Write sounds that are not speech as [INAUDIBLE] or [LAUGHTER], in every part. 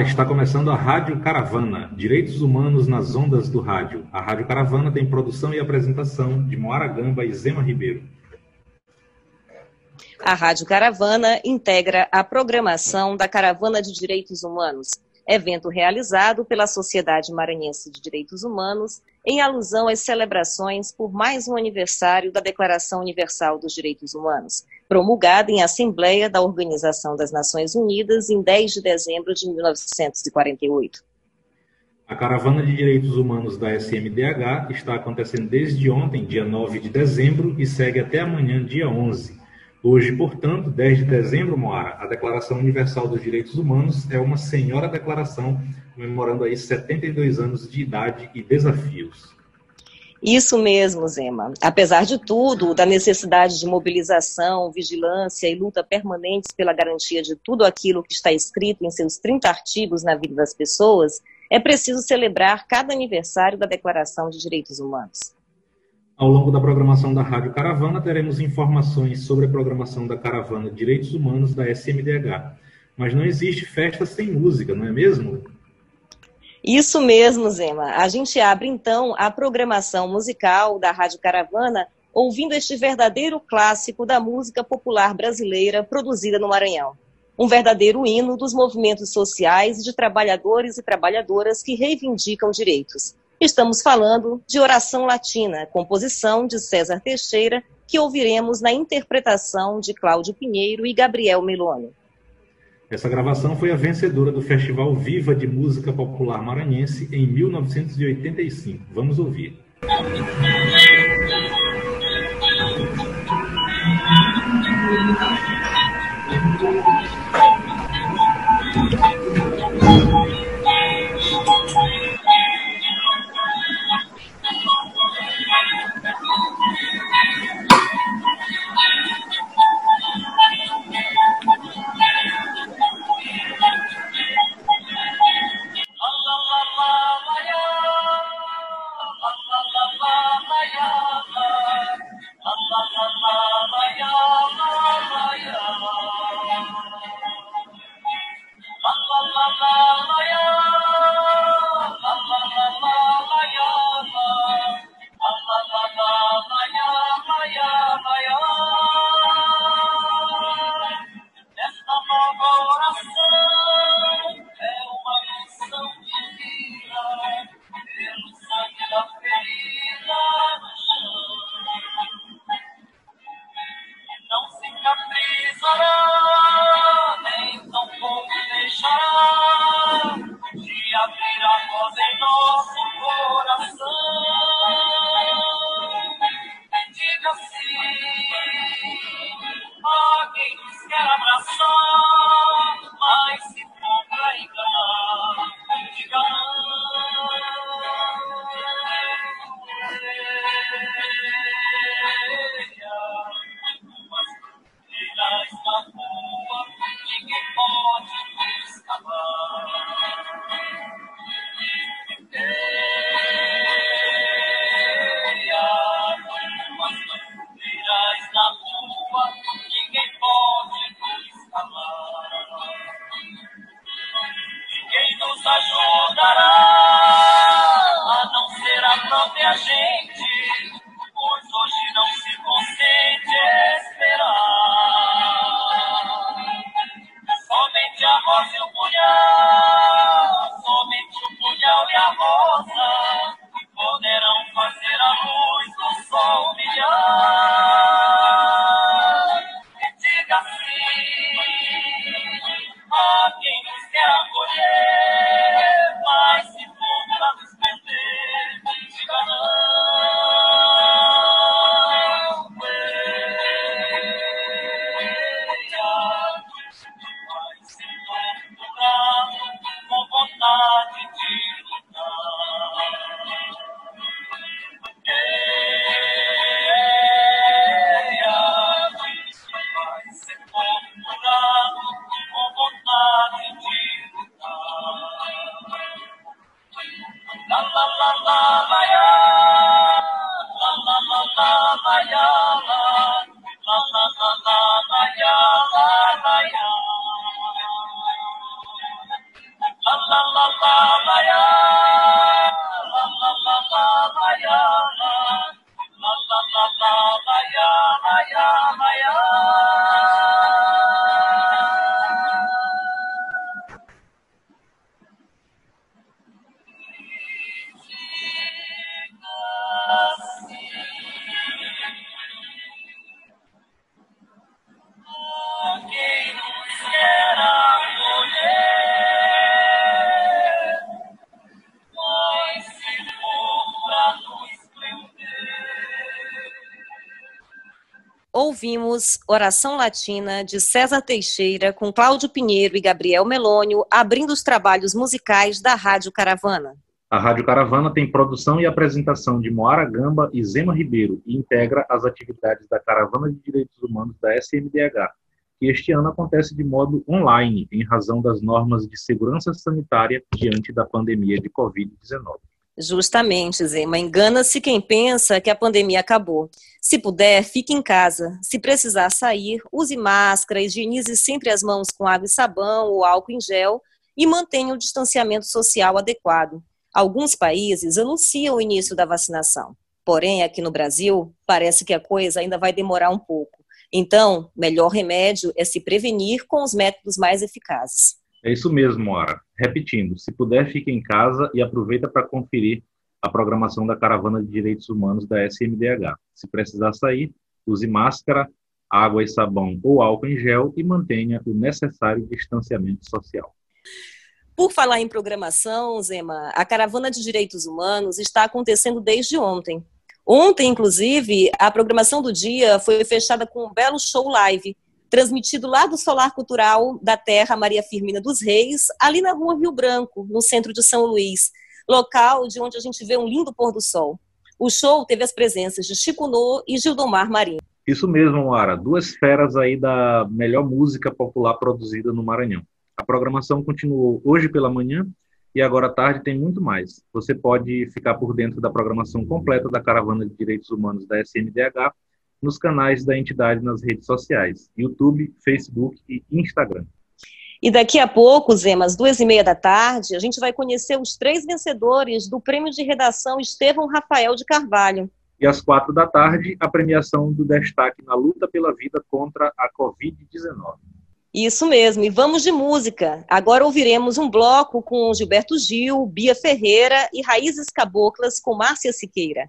Está começando a Rádio Caravana, Direitos Humanos nas Ondas do Rádio. A Rádio Caravana tem produção e apresentação de Moara Gamba e Zema Ribeiro. A Rádio Caravana integra a programação da Caravana de Direitos Humanos, evento realizado pela Sociedade Maranhense de Direitos Humanos em alusão às celebrações por mais um aniversário da Declaração Universal dos Direitos Humanos, promulgada em Assembleia da Organização das Nações Unidas em 10 de dezembro de 1948. A Caravana de Direitos Humanos da SMDH está acontecendo desde ontem, dia 9 de dezembro, e segue até amanhã, dia 11. Hoje, portanto, 10 de dezembro, Moara, a Declaração Universal dos Direitos Humanos é uma senhora declaração comemorando aí 72 anos de idade e desafios. Isso mesmo, Zema. Apesar de tudo, da necessidade de mobilização, vigilância e luta permanentes pela garantia de tudo aquilo que está escrito em seus 30 artigos na vida das pessoas, é preciso celebrar cada aniversário da Declaração de Direitos Humanos. Ao longo da programação da Rádio Caravana, teremos informações sobre a programação da Caravana de Direitos Humanos da SMDH. Mas não existe festa sem música, não é mesmo? Isso mesmo, Zema. A gente abre então a programação musical da Rádio Caravana ouvindo este verdadeiro clássico da música popular brasileira produzida no Maranhão. Um verdadeiro hino dos movimentos sociais e de trabalhadores e trabalhadoras que reivindicam direitos. Estamos falando de Oração Latina, composição de César Teixeira, que ouviremos na interpretação de Cláudio Pinheiro e Gabriel Meloni. Essa gravação foi a vencedora do Festival Viva de Música Popular Maranhense em 1985. Vamos ouvir. Música [LAUGHS] ouvimos Oração Latina de César Teixeira com Cláudio Pinheiro e Gabriel Melônio, abrindo os trabalhos musicais da Rádio Caravana. A Rádio Caravana tem produção e apresentação de Moara Gamba e Zema Ribeiro e integra as atividades da Caravana de Direitos Humanos da SMDH, que este ano acontece de modo online, em razão das normas de segurança sanitária diante da pandemia de Covid-19. Justamente, Zema. Engana-se quem pensa que a pandemia acabou. Se puder, fique em casa. Se precisar sair, use máscara, higienize sempre as mãos com água e sabão ou álcool em gel e mantenha o distanciamento social adequado. Alguns países anunciam o início da vacinação. Porém, aqui no Brasil, parece que a coisa ainda vai demorar um pouco. Então, melhor remédio é se prevenir com os métodos mais eficazes. É isso mesmo, Mora. Repetindo, se puder, fique em casa e aproveita para conferir a programação da Caravana de Direitos Humanos da SMDH. Se precisar sair, use máscara, água e sabão ou álcool em gel e mantenha o necessário distanciamento social. Por falar em programação, Zema, a Caravana de Direitos Humanos está acontecendo desde ontem. Ontem, inclusive, a programação do dia foi fechada com um belo show live transmitido lá do Solar Cultural da Terra Maria Firmina dos Reis, ali na rua Rio Branco, no centro de São Luís, local de onde a gente vê um lindo pôr do sol. O show teve as presenças de Chico Nô e Gildomar Marinho. Isso mesmo, Ara. Duas feras aí da melhor música popular produzida no Maranhão. A programação continuou hoje pela manhã e agora à tarde tem muito mais. Você pode ficar por dentro da programação completa da Caravana de Direitos Humanos da SMDH nos canais da entidade nas redes sociais, YouTube, Facebook e Instagram. E daqui a pouco, Zema, às duas e meia da tarde, a gente vai conhecer os três vencedores do Prêmio de Redação Estevão Rafael de Carvalho. E às quatro da tarde, a premiação do destaque na luta pela vida contra a Covid-19. Isso mesmo, e vamos de música. Agora ouviremos um bloco com Gilberto Gil, Bia Ferreira e Raízes Caboclas com Márcia Siqueira.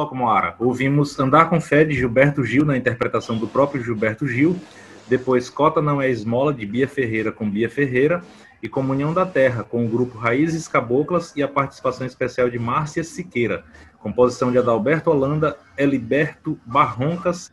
Bloco, Moara. Ouvimos Andar com Fé de Gilberto Gil na interpretação do próprio Gilberto Gil. Depois Cota Não é Esmola de Bia Ferreira com Bia Ferreira. E Comunhão da Terra com o grupo Raízes Caboclas e a participação especial de Márcia Siqueira. Composição de Adalberto Holanda, Eliberto Barroncas.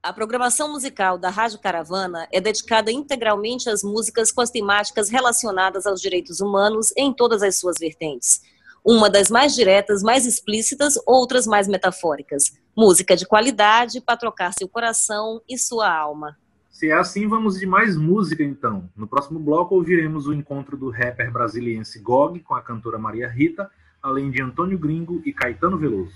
A programação musical da Rádio Caravana é dedicada integralmente às músicas com as temáticas relacionadas aos direitos humanos em todas as suas vertentes uma das mais diretas, mais explícitas, outras mais metafóricas. Música de qualidade para trocar seu coração e sua alma. Se é assim, vamos de mais música então. No próximo bloco ouviremos o encontro do rapper brasiliense Gog com a cantora Maria Rita, além de Antônio Gringo e Caetano Veloso.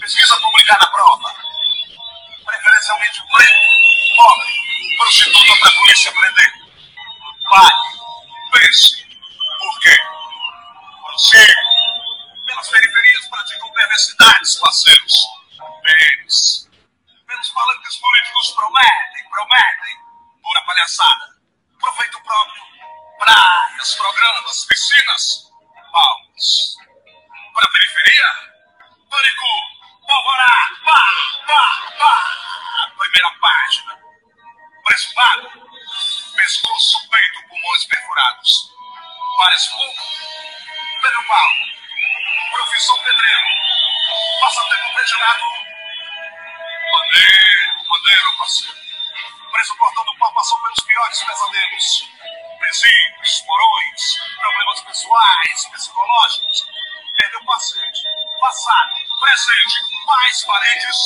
Pesquisa publicar na prova. Preferencialmente preto, pobre, prostituta para a polícia prender. Pare, pense. Por quê? Consigo pelas periferias praticam perversidades, parceiros. Eles, pelos palanques políticos, prometem, prometem, pura palhaçada. Proveito próprio, praias, programas, piscinas, palmas. Para a periferia, pânico, pólvora, pá, pá, pá. Primeira página. Preço pago, pescoço, peito, pulmões perfurados. Parece pouco? Pelo mal profissão pedreiro. Passa tempo predilado. Maneiro, maneiro, parceiro. Preso cortando pau passou pelos piores pesadelos. Presídios, porões, problemas pessoais, psicológicos. Perdeu paciente, passado, presente, mais parentes,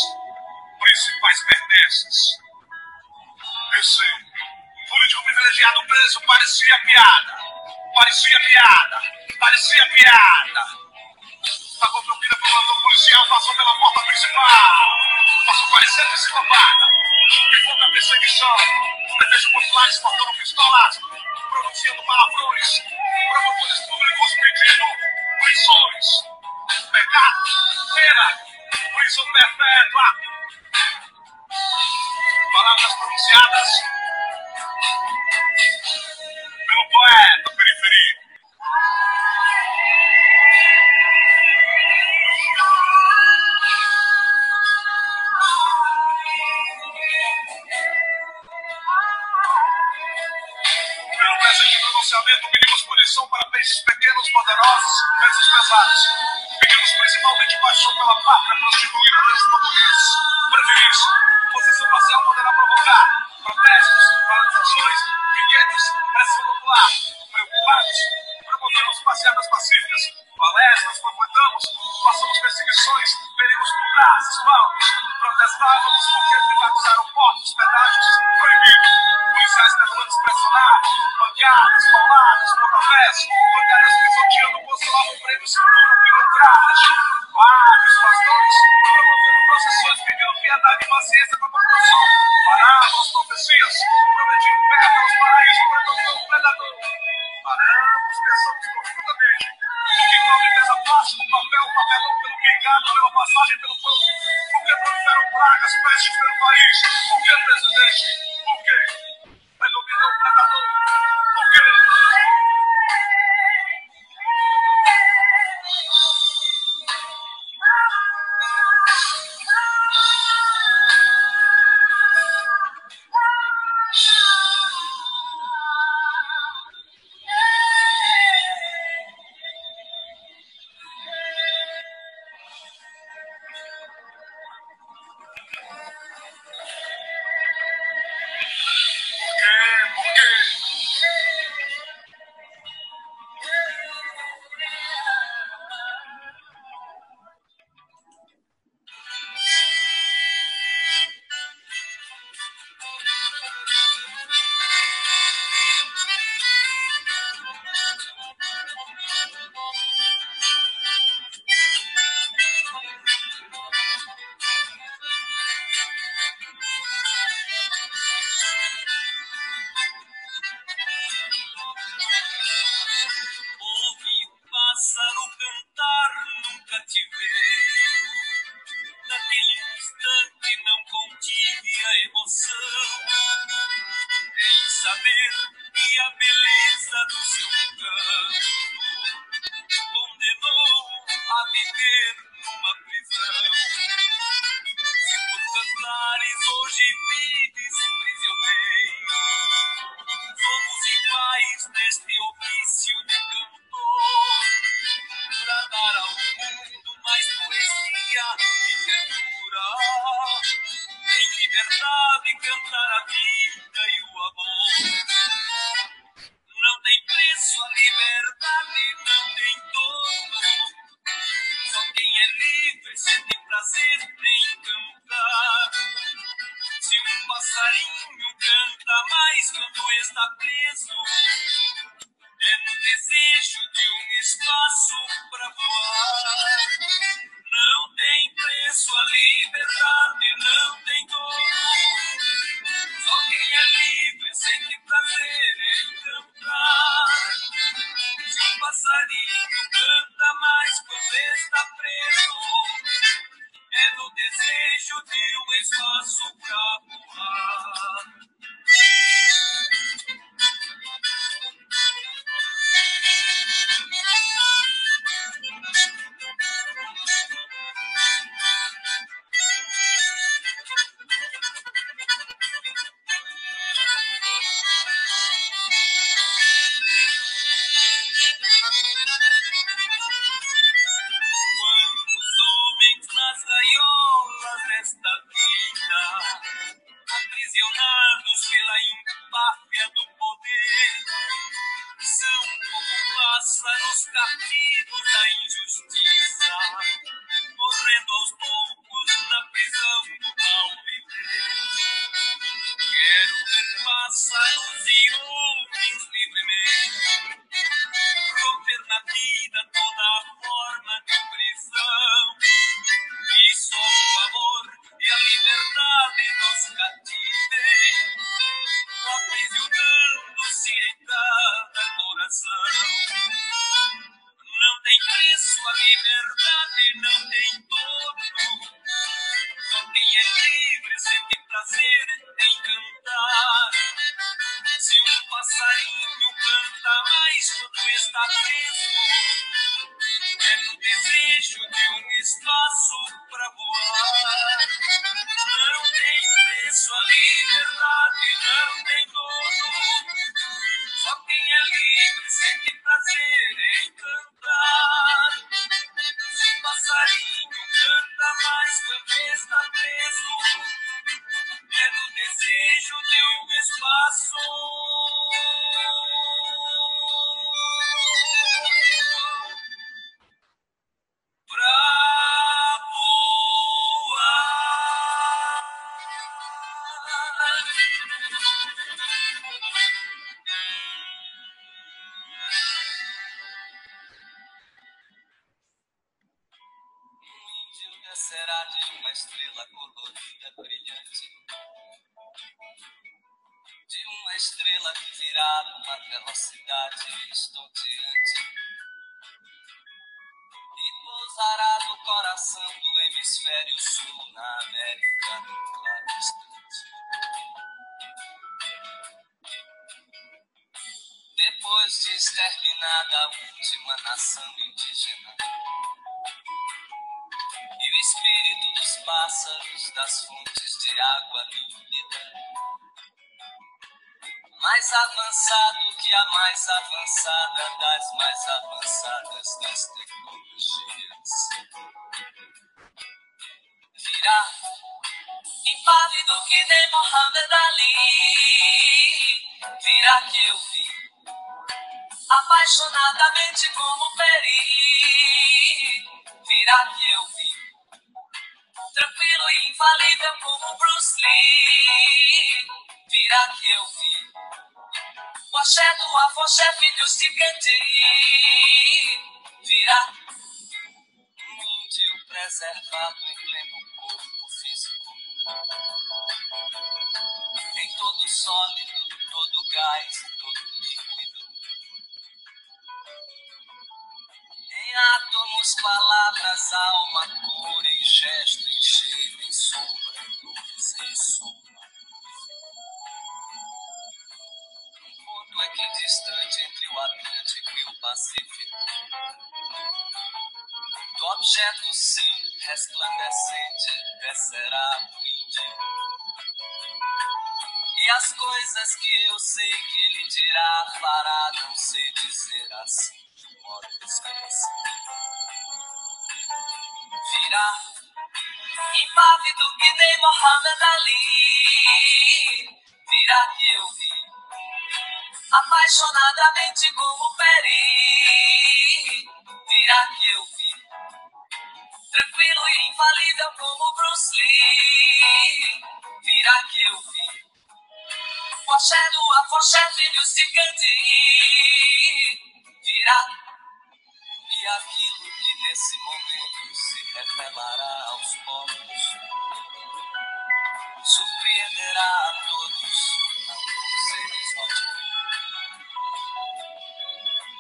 principais pertences. Esse político privilegiado preso parecia piada. Parecia piada. Parecia piada. Pagou propina pro plantão policial, passou pela porta principal. Passou parecendo psicopata. E foi da perseguição. Pretexto populares cortando pistolas. Pronunciando palavrões. Promotores públicos pedindo prisões. Pecado, pena, prisão perpétua. Palavras pronunciadas pelo poeta periferia. pronunciamento pedimos punição para peixes pequenos, poderosos, pesos pesados. Principalmente paixão pela pátria prostituída dos portugueses. Preferis, posição parcial poderá provocar protestos, paralisações, piquetes, pressão popular. Preocupados, promovemos passeadas pacíficas, palestras, panfletamos, passamos perseguições, peritos por braços, palcos. Protestávamos porque privatizaram portos, pedágios, proibido. Policiais petulantes pressionados, pancadas, pauladas, pontapés, bancárias pisoteando, postulavam prêmios, cintura, pilantragem. Vários pastores promoveram processões pedindo piedade e paciência para a população. Paravam as profecias, prometiam perto aos paraísos para dominar o predador. Paramos, pensamos profundamente. Que tal defesa plástico, papel, papelão pelo pingado, pela passagem pelo pão? Por que proliferam pragas, pestes pelo país? Por que, presidente? Por quê? Thank you. noite como ferir virá que eu vi. Tranquilo e infalível como Bruce Lee, virá que eu vi. O axé do avô-chefe dos de resplandecente descerá do índio. E as coisas que eu sei que ele dirá, fará, não sei dizer assim de um modo desconhecido. Virá, impávido que nem Mohamed Ali, virá que eu vi, apaixonadamente como Peri, virá que eu vi. Tranquilo e infalível como Bruce Lee. Virá que eu vi. O axé do afoxé, filhos de. Virá. E aquilo que nesse momento se revelará aos povos. Surpreenderá a todos, não por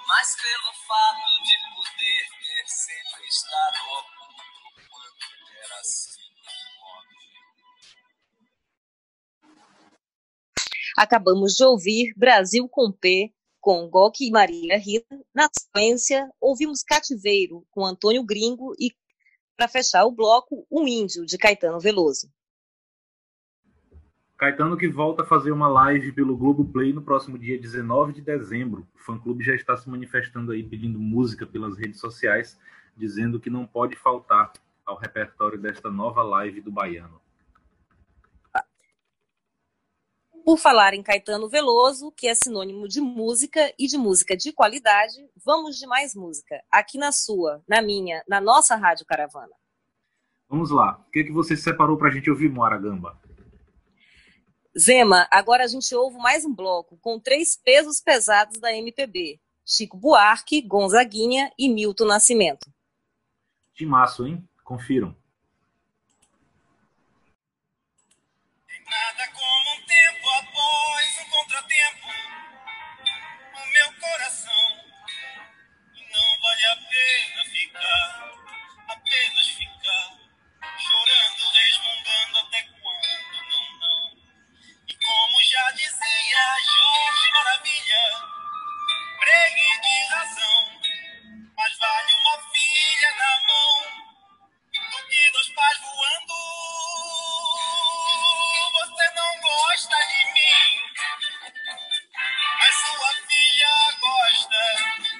mas pelo fato de poder ter sempre estado assim Acabamos de ouvir Brasil com P, com Gok e Maria Rita. Na sequência, ouvimos Cativeiro, com Antônio Gringo e, para fechar o bloco, O Índio, de Caetano Veloso. Caetano que volta a fazer uma live pelo Globoplay no próximo dia 19 de dezembro. O fã-clube já está se manifestando aí, pedindo música pelas redes sociais, dizendo que não pode faltar ao repertório desta nova live do Baiano. Por falar em Caetano Veloso, que é sinônimo de música e de música de qualidade, vamos de mais música, aqui na sua, na minha, na nossa Rádio Caravana. Vamos lá. O que, é que você separou para a gente ouvir, Moara Gamba? Zema, agora a gente ouve mais um bloco com três pesos pesados da MPB: Chico Buarque, Gonzaguinha e Milton Nascimento. Timaço, hein? Confiram. Nada como um tempo após um contratempo no meu coração. Não vale a pena ficar, apenas ficar, chorando, resmungando até quando, não, não. E como já dizia Jorge Maravilha, pregue de razão, mas vale uma filha na mão que dois pais voando. Você não gosta de mim, mas sua filha gosta.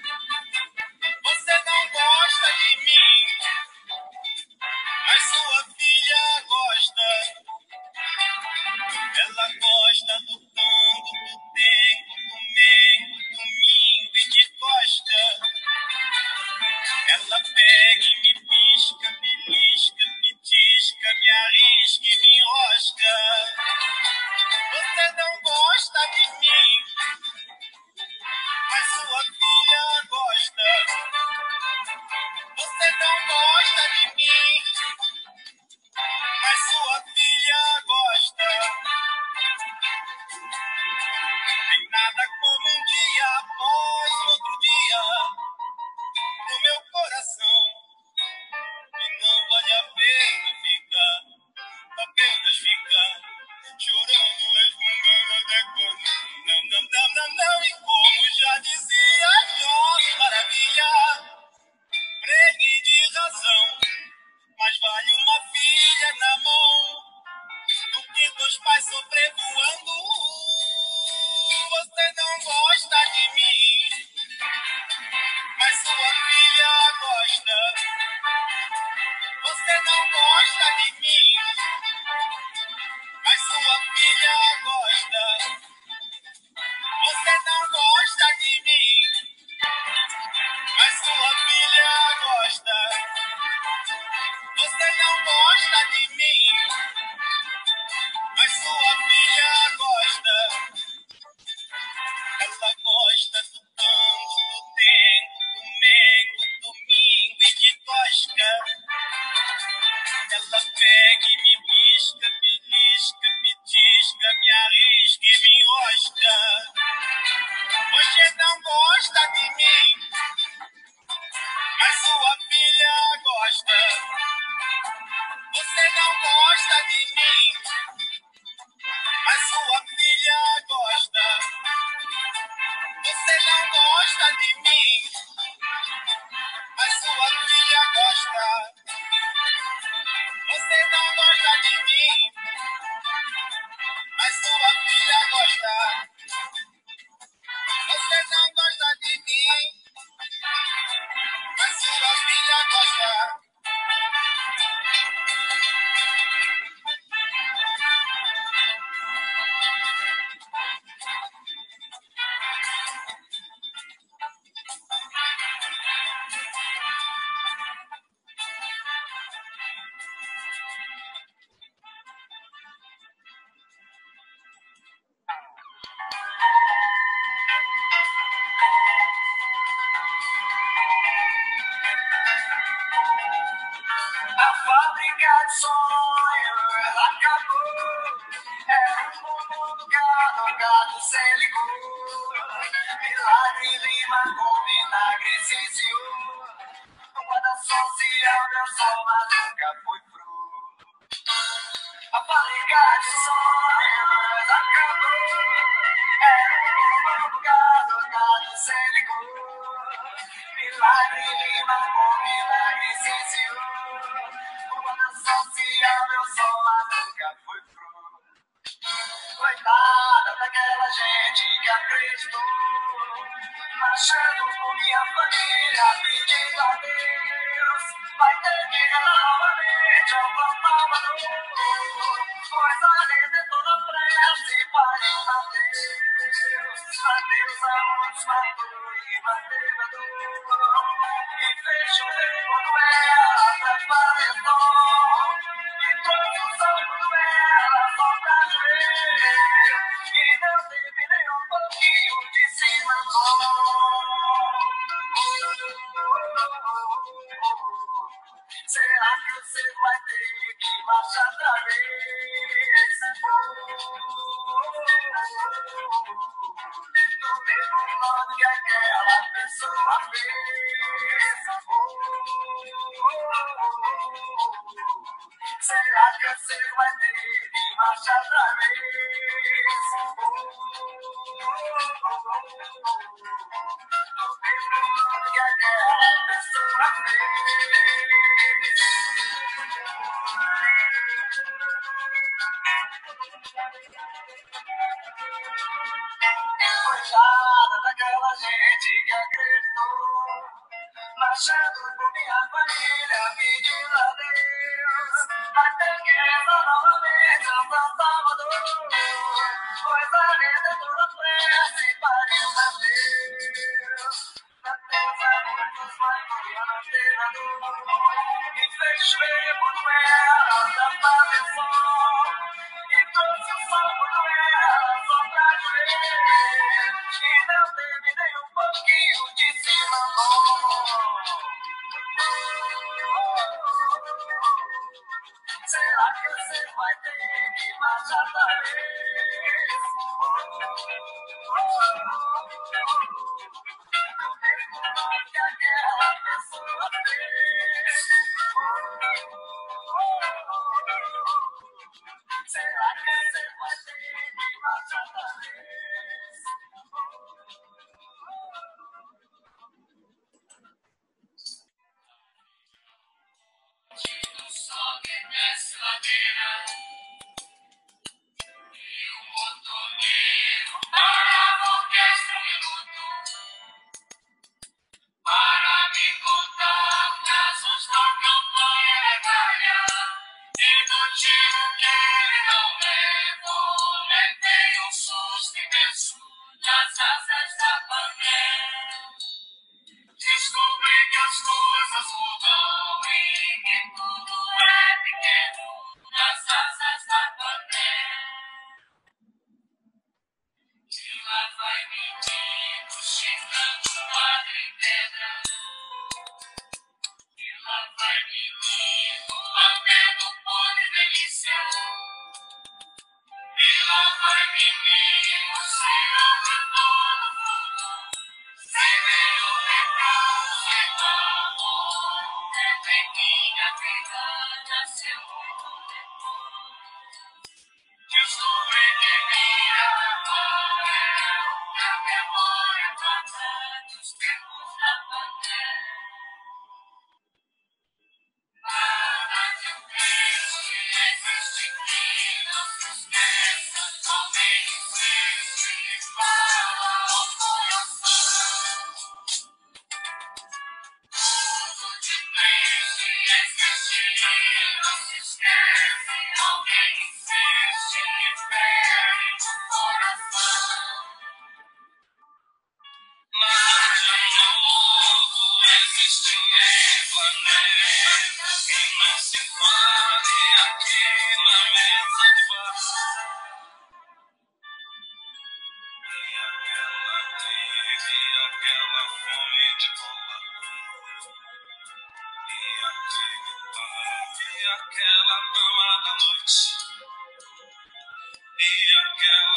E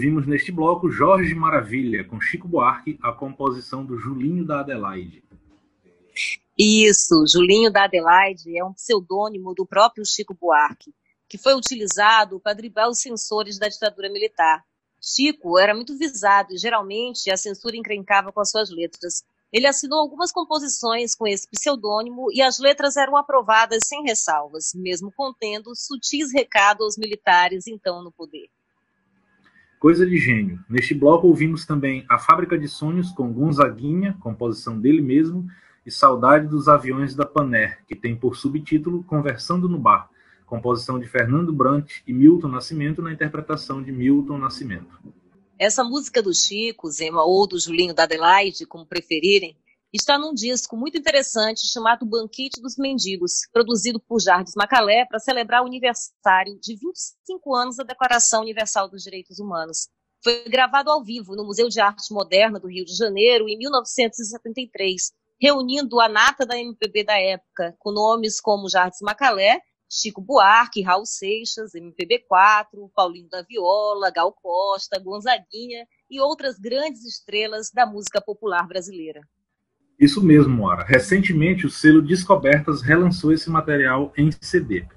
Ouvimos neste bloco Jorge Maravilha, com Chico Buarque, a composição do Julinho da Adelaide. Isso, Julinho da Adelaide é um pseudônimo do próprio Chico Buarque, que foi utilizado para driblar os censores da ditadura militar. Chico era muito visado e geralmente a censura encrencava com as suas letras. Ele assinou algumas composições com esse pseudônimo e as letras eram aprovadas sem ressalvas, mesmo contendo sutis recados aos militares então no poder. Coisa de gênio. Neste bloco ouvimos também A Fábrica de Sonhos com Gonzaguinha, composição dele mesmo, e Saudade dos Aviões da Paner, que tem por subtítulo Conversando no Bar, composição de Fernando Brant e Milton Nascimento na interpretação de Milton Nascimento. Essa música do Chico, Zema, ou do Julinho da Adelaide, como preferirem, está num disco muito interessante chamado Banquete dos Mendigos, produzido por Jardim Macalé para celebrar o aniversário de 25 anos da Declaração Universal dos Direitos Humanos. Foi gravado ao vivo no Museu de Arte Moderna do Rio de Janeiro em 1973, reunindo a nata da MPB da época, com nomes como Jardim Macalé, Chico Buarque, Raul Seixas, MPB4, Paulinho da Viola, Gal Costa, Gonzaguinha e outras grandes estrelas da música popular brasileira. Isso mesmo, Moara. Recentemente, o selo Descobertas relançou esse material em CD.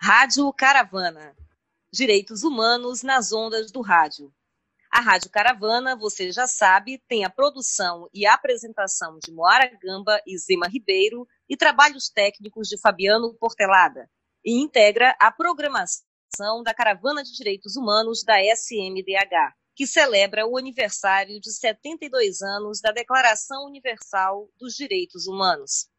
Rádio Caravana. Direitos humanos nas ondas do rádio. A Rádio Caravana, você já sabe, tem a produção e a apresentação de Moara Gamba e Zema Ribeiro e trabalhos técnicos de Fabiano Portelada. E integra a programação da Caravana de Direitos Humanos da SMDH que celebra o aniversário de 72 anos da Declaração Universal dos Direitos Humanos.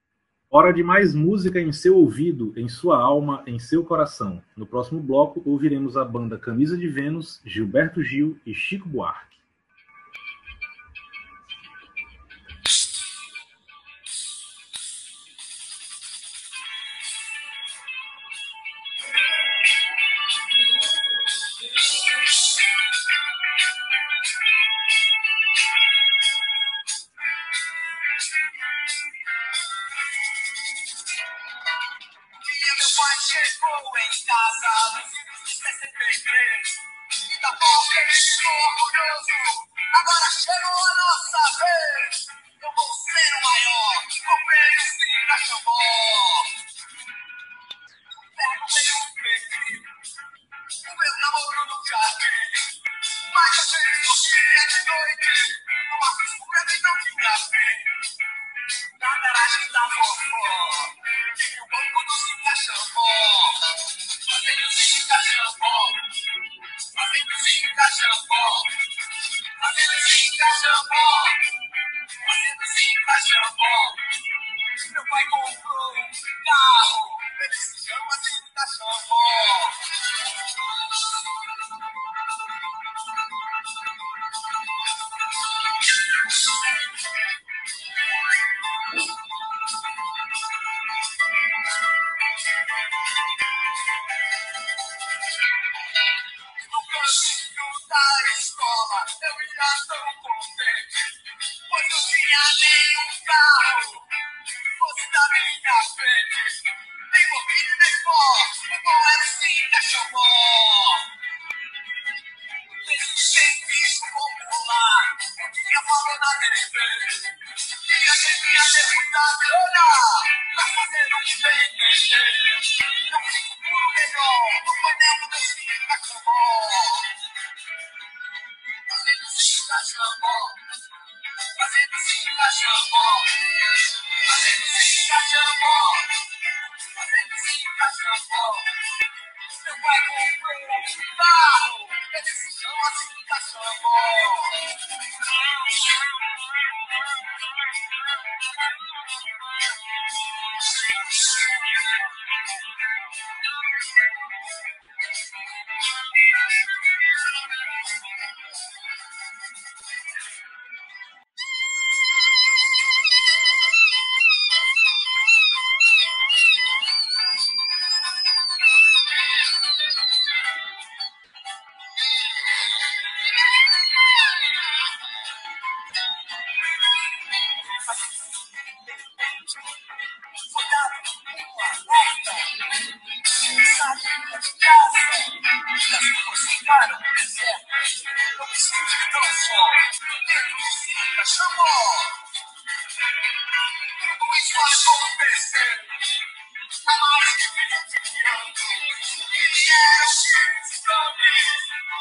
Hora de mais música em seu ouvido, em sua alma, em seu coração. No próximo bloco, ouviremos a banda Camisa de Vênus, Gilberto Gil e Chico Buarque.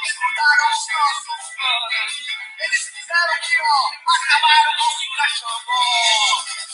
Escutaram os nossos planos. Eles fizeram que, ó, acabaram com o cachorro.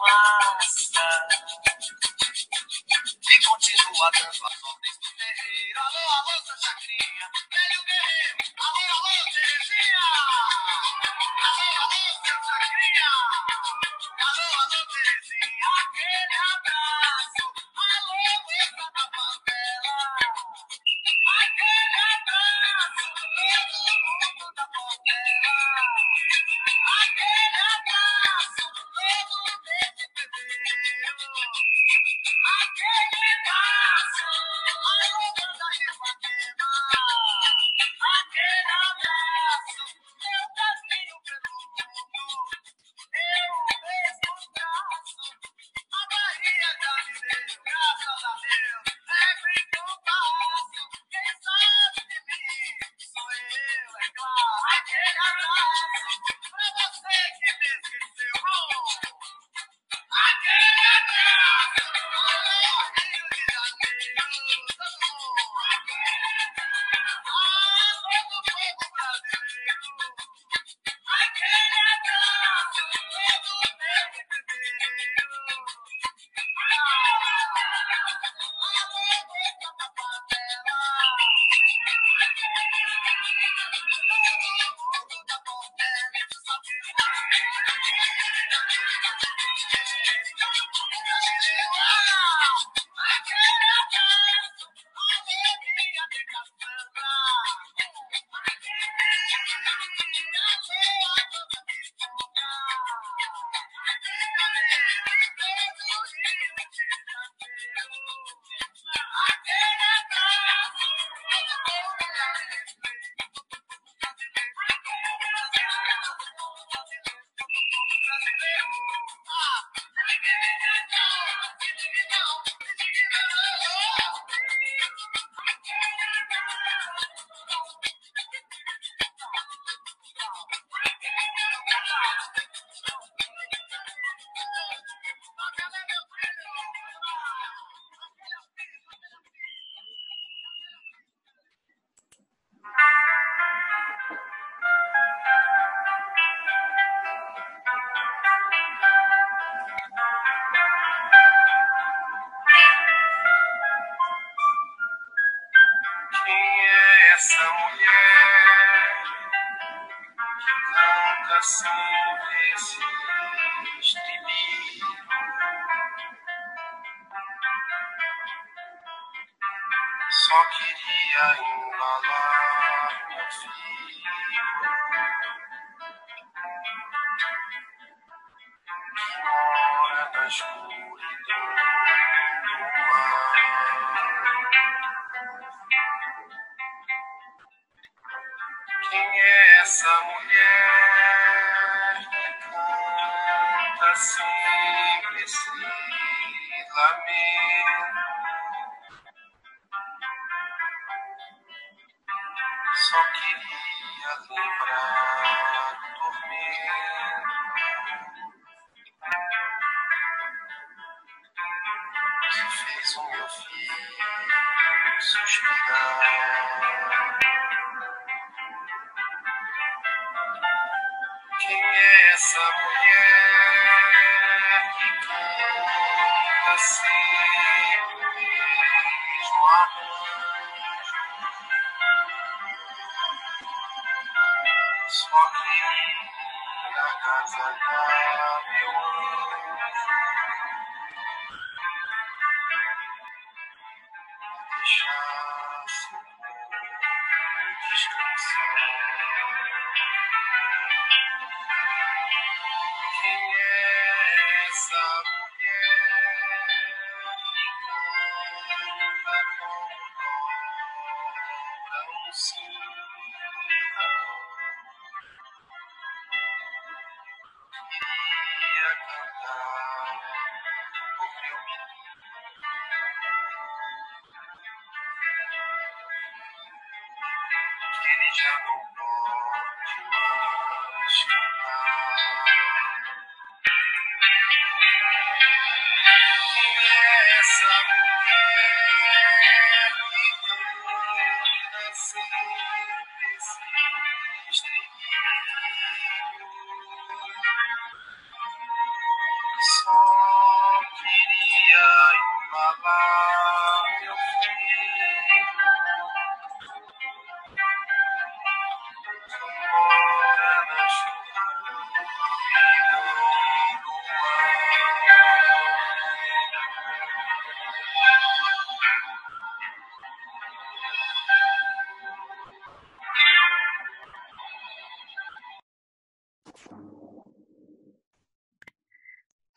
máscara e continua dando as ordens do terreiro. Alô, alô, Santa Chacrinha. É mulher que arranjo? Só queria agasalhar meu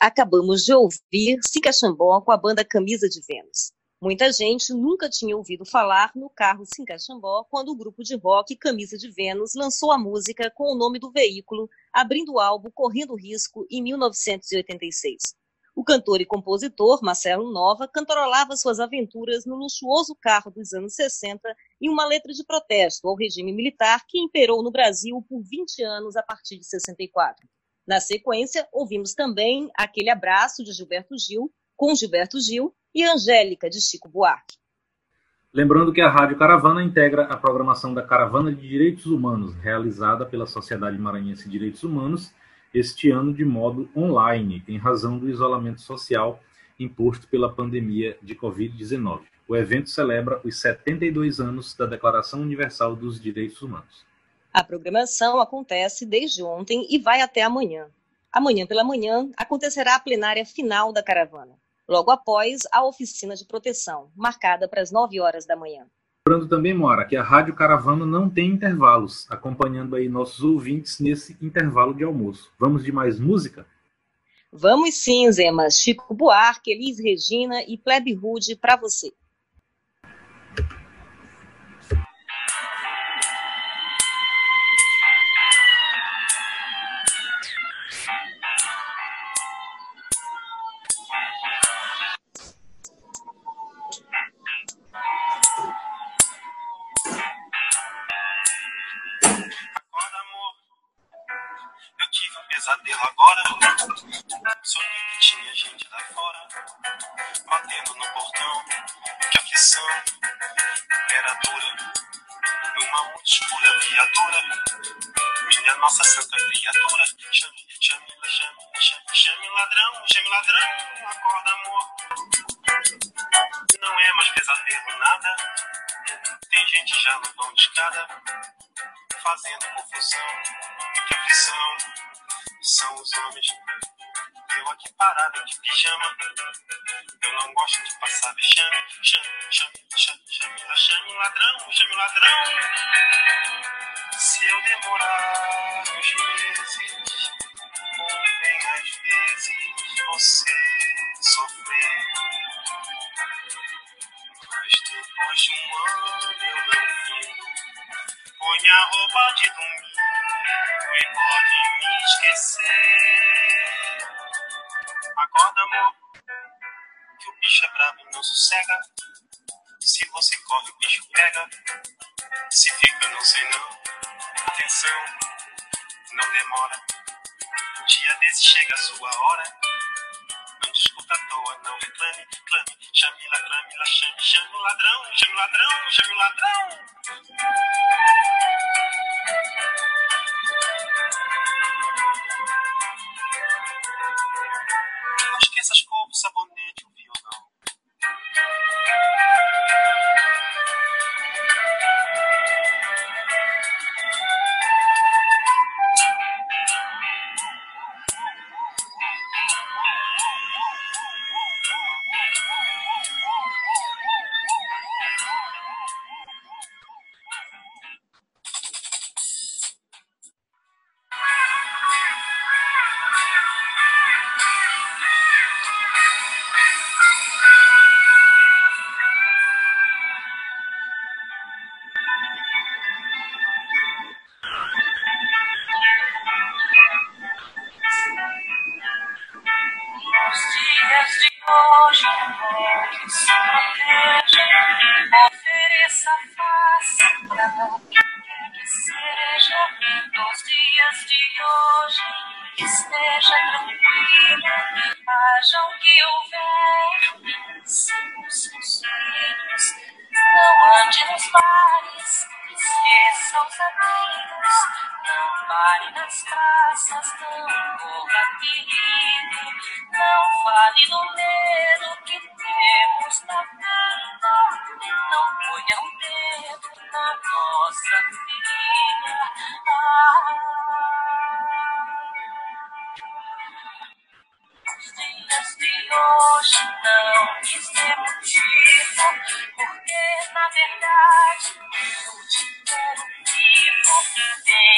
Acabamos de ouvir Sica Xambó com a banda Camisa de Vênus. Muita gente nunca tinha ouvido falar no carro Sincachambó quando o grupo de rock Camisa de Vênus lançou a música com o nome do veículo, abrindo o álbum Correndo Risco em 1986. O cantor e compositor Marcelo Nova cantorolava suas aventuras no luxuoso carro dos anos 60 em uma letra de protesto ao regime militar que imperou no Brasil por 20 anos a partir de 64. Na sequência, ouvimos também Aquele Abraço de Gilberto Gil, com Gilberto Gil, e Angélica, de Chico Buarque. Lembrando que a Rádio Caravana integra a programação da Caravana de Direitos Humanos, realizada pela Sociedade Maranhense de Direitos Humanos, este ano de modo online, em razão do isolamento social imposto pela pandemia de Covid-19. O evento celebra os 72 anos da Declaração Universal dos Direitos Humanos. A programação acontece desde ontem e vai até amanhã. Amanhã pela manhã acontecerá a plenária final da caravana logo após a oficina de proteção, marcada para as 9 horas da manhã. Lembrando também, Mora, que a Rádio Caravana não tem intervalos, acompanhando aí nossos ouvintes nesse intervalo de almoço. Vamos de mais música? Vamos sim, Zema. Chico Buarque, Elis Regina e Plebe Rude para você.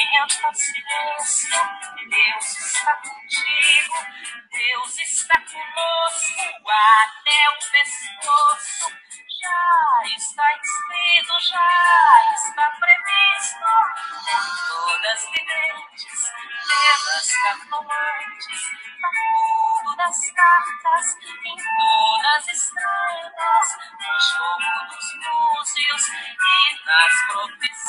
Tenha paciência, Deus está contigo, Deus está conosco até o pescoço. Já está escrito, já está previsto todas videntes, pelas cartomantes, na tudo das cartas, em todas estrelas, no jogo dos búzios e nas profecias.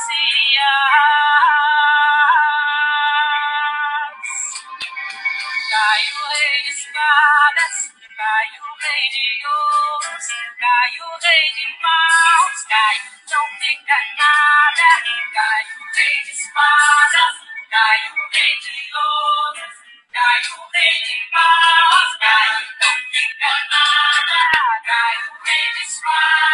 Espadas, cai o rei de ouros, cai o rei de paus, cai, não fica nada. Cai o rei de espadas, cai o rei de ouros, cai o rei de paus, cai, não fica nada. Cai o rei de espadas,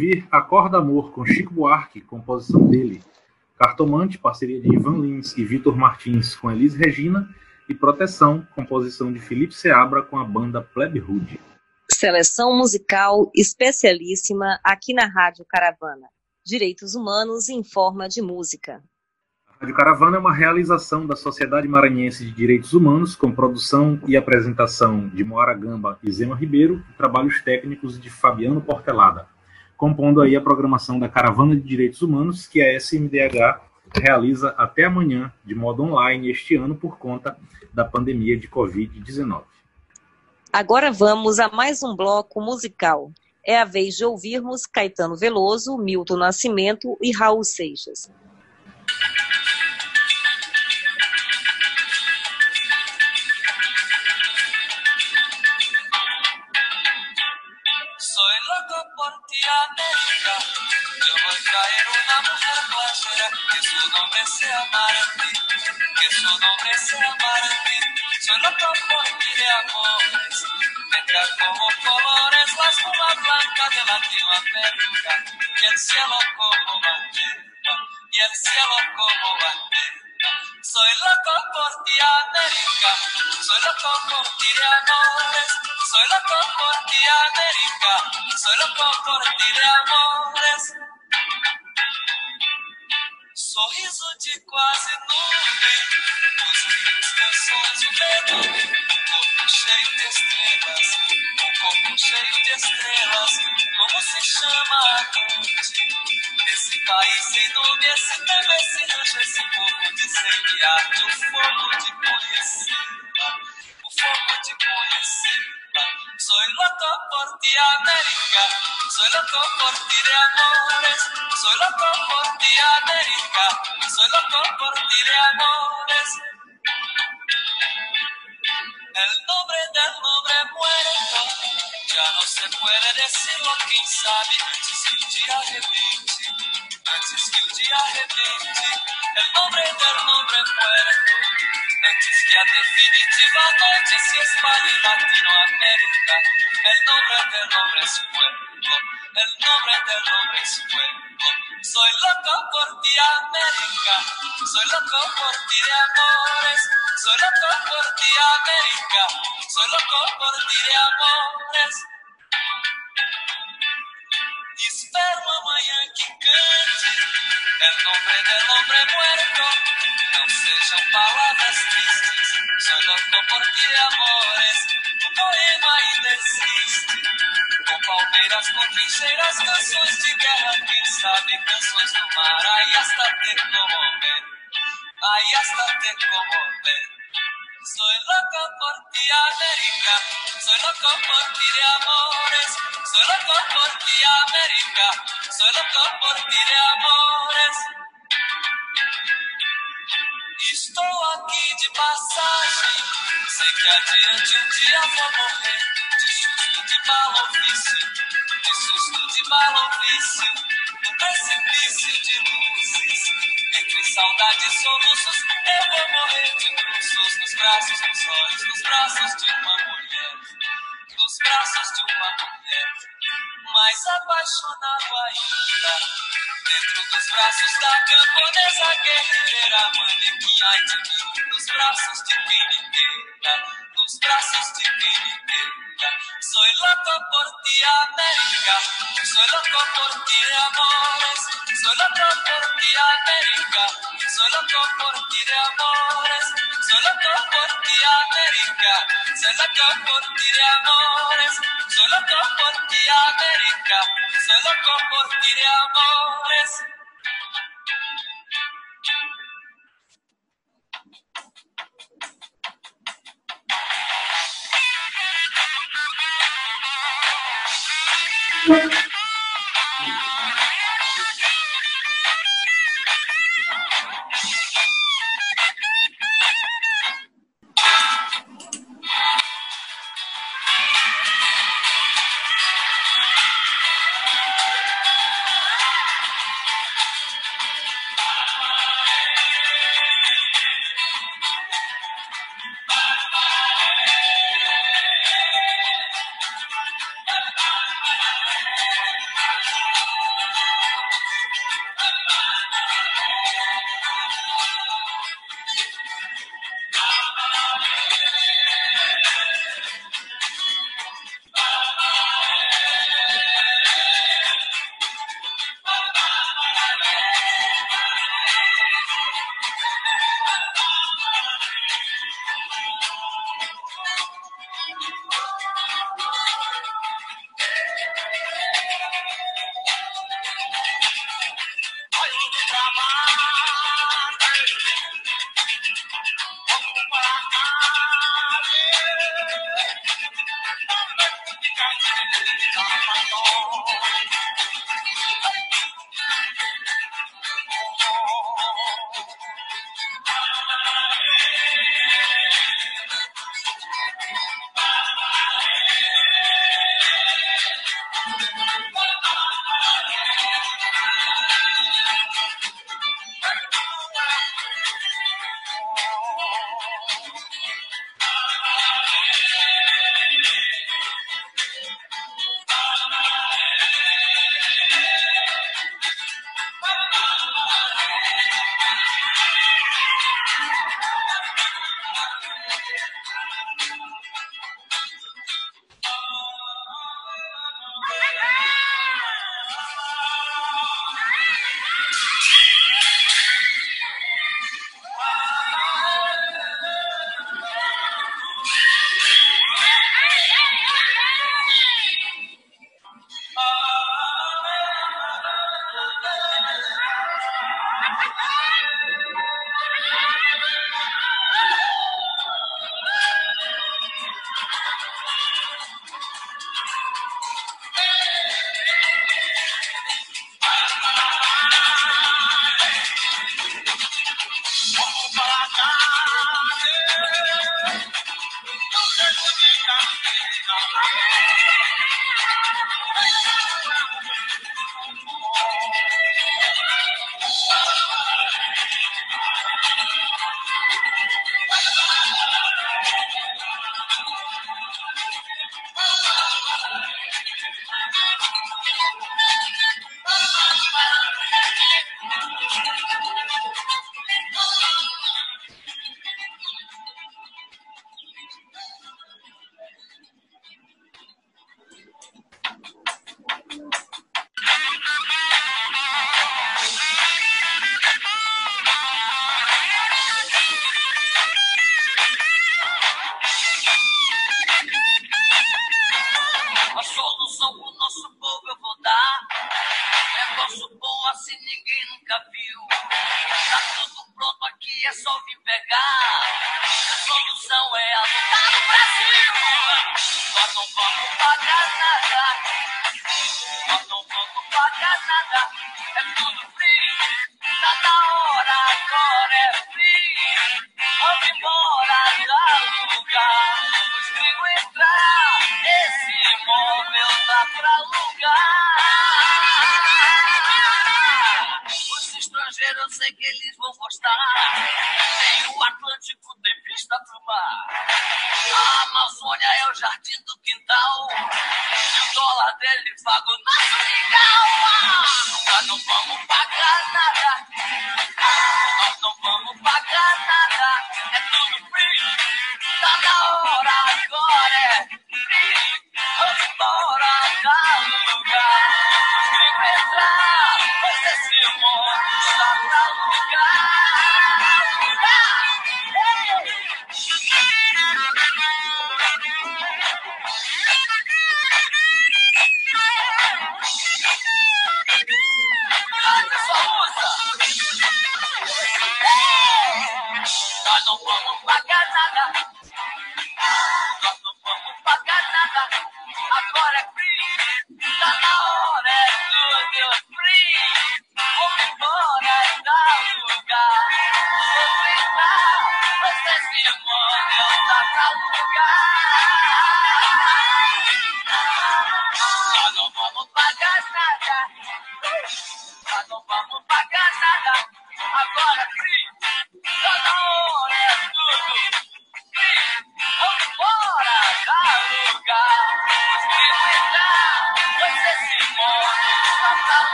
Ouvir Acorda Amor com Chico Buarque, composição dele. Cartomante, parceria de Ivan Lins e Vitor Martins com Elis Regina. E Proteção, composição de Felipe Seabra com a banda Plebe Rude. Seleção musical especialíssima aqui na Rádio Caravana. Direitos Humanos em forma de música. A Rádio Caravana é uma realização da Sociedade Maranhense de Direitos Humanos, com produção e apresentação de Moara Gamba e Zema Ribeiro, e trabalhos técnicos de Fabiano Portelada, compondo aí a programação da Caravana de Direitos Humanos, que a SMDH realiza até amanhã, de modo online, este ano, por conta da pandemia de Covid-19. Agora vamos a mais um bloco musical. É a vez de ouvirmos Caetano Veloso, Milton Nascimento e Raul Seixas. Nombre sea Martí, que su nombre sea ti de amores, vendrá como colores la espuma blanca de Latinoamérica, y el cielo como bandera, y el cielo como bandera. Soy loco por ti, América. Soy loco por ti de amores. Soy loco por ti, América. Soy loco por ti de amores. Sorriso de quase nuvem, os rios, canções, o medo, um corpo cheio de estrelas, um corpo cheio de estrelas, como se chama a noite? Esse país sem nome, esse tempo, esse rancho, esse povo de sede arte, o fogo de conhecê-la, o fogo de conhecê-la. Soy loco por ti, América, soy loco por ti de amores, soy loco por ti, América, soy loco por ti de amores. El nombre del nombre muerto ya no se puede decirlo, quién sabe, antes que el día arrebente, antes que el día arrebente, el nombre del nombre muerto, antes que a definitiva noche se espalhe en Latinoamérica, el nombre del nombre es fuego, el nombre del nombre es fuego. Soy loco por ti, América, soy loco por ti de amores, soy loco por ti, América, soy loco por ti de amores. Espero amanhã que cante el nombre del hombre muerto. Não sejam palavras tristes, soy loco por ti de amores. Estou aqui de passagem. Sei que adiante um dia vou morrer. De susto de malofício. De susto de malofício. No precipício de luzes. Entre saudade e soluços, eu vou morrer de bruços nos braços, nos olhos, nos braços de uma mulher. Nos braços de uma mulher. Mais apaixonado ainda. Dentro dos braços da camponesa guerreira, manequim, ai de mim. Nos braços de quem me queira. Nos braços de quem me. Soy loco por ti, América. Soy loco por ti de amores. Soy loco por ti, América. Soy loco por ti de amores. Soy loco por ti, América. Soy loco por ti de amores. Soy loco por ti, América. Soy loco por ti de amores.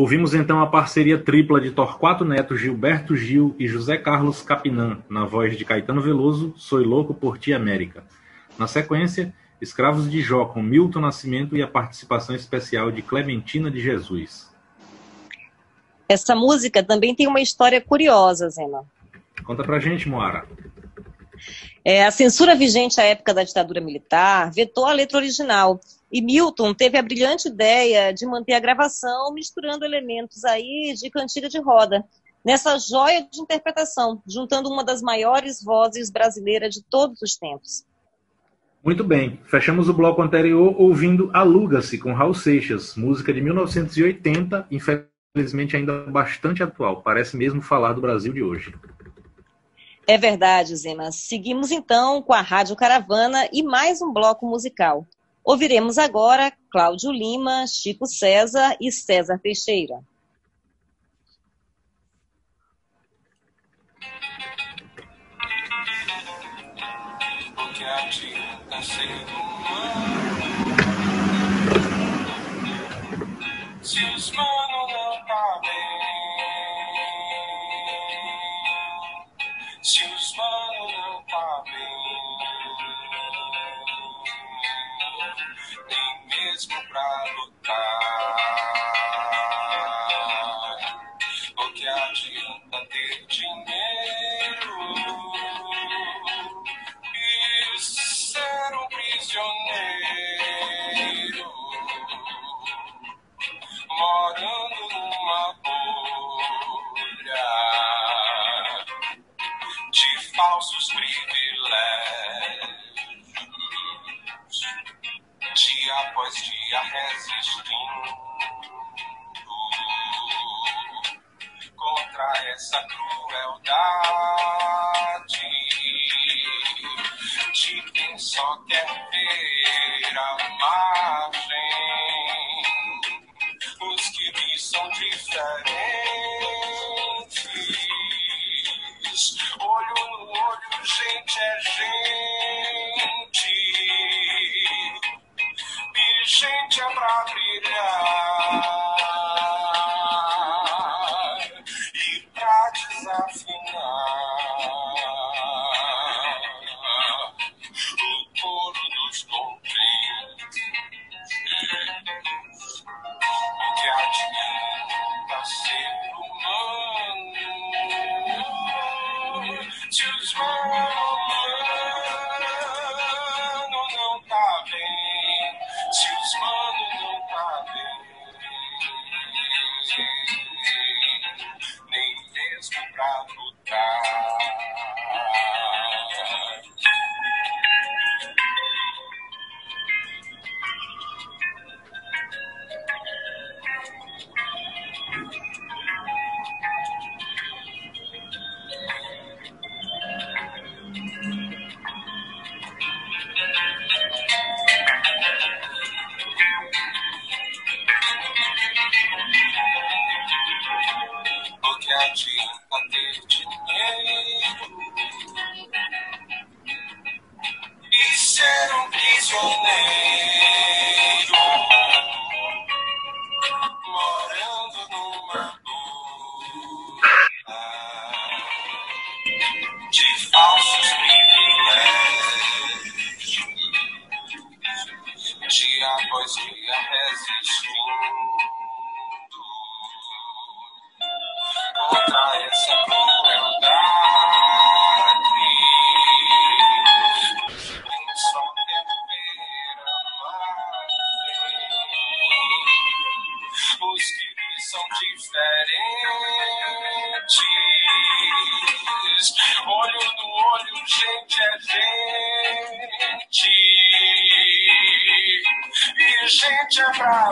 Ouvimos então a parceria tripla de Torquato Neto, Gilberto Gil e José Carlos Capinã, na voz de Caetano Veloso, Sou Louco por Ti América. Na sequência, Escravos de Jó, com Milton Nascimento e a participação especial de Clementina de Jesus. Essa música também tem uma história curiosa, Zema. Conta pra gente, Moara. É, a censura vigente à época da ditadura militar vetou a letra original. E Milton teve a brilhante ideia de manter a gravação misturando elementos aí de cantiga de roda, nessa joia de interpretação, juntando uma das maiores vozes brasileiras de todos os tempos. Muito bem, fechamos o bloco anterior ouvindo Aluga-se com Raul Seixas, música de 1980, infelizmente ainda bastante atual, parece mesmo falar do Brasil de hoje. É verdade, Zema. Seguimos então com a Rádio Caravana e mais um bloco musical. Ouviremos agora Cláudio Lima, Chico César e César Teixeira. O que adianta ser humano se os manos não tá bem? Mesmo pra lutar. Essa crueldade de quem só quer ver a dia após dia é resistindo. É pra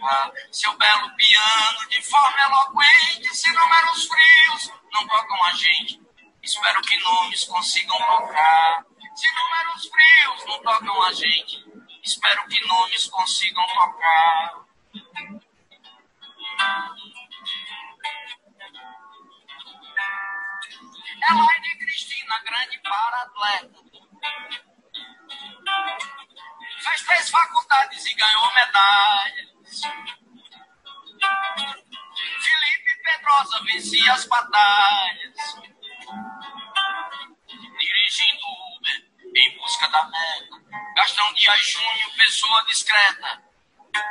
tocar seu belo piano de forma eloquente. Se números frios não tocam a gente, espero que nomes consigam tocar. Se números frios não tocam a gente, espero que nomes consigam tocar. Elaine Cristina, grande para-atleta. Fez três faculdades e ganhou Felipe Pedrosa vencia as batalhas. Dirigindo Uber em busca da meta. Gastão Dias Júnior, pessoa discreta.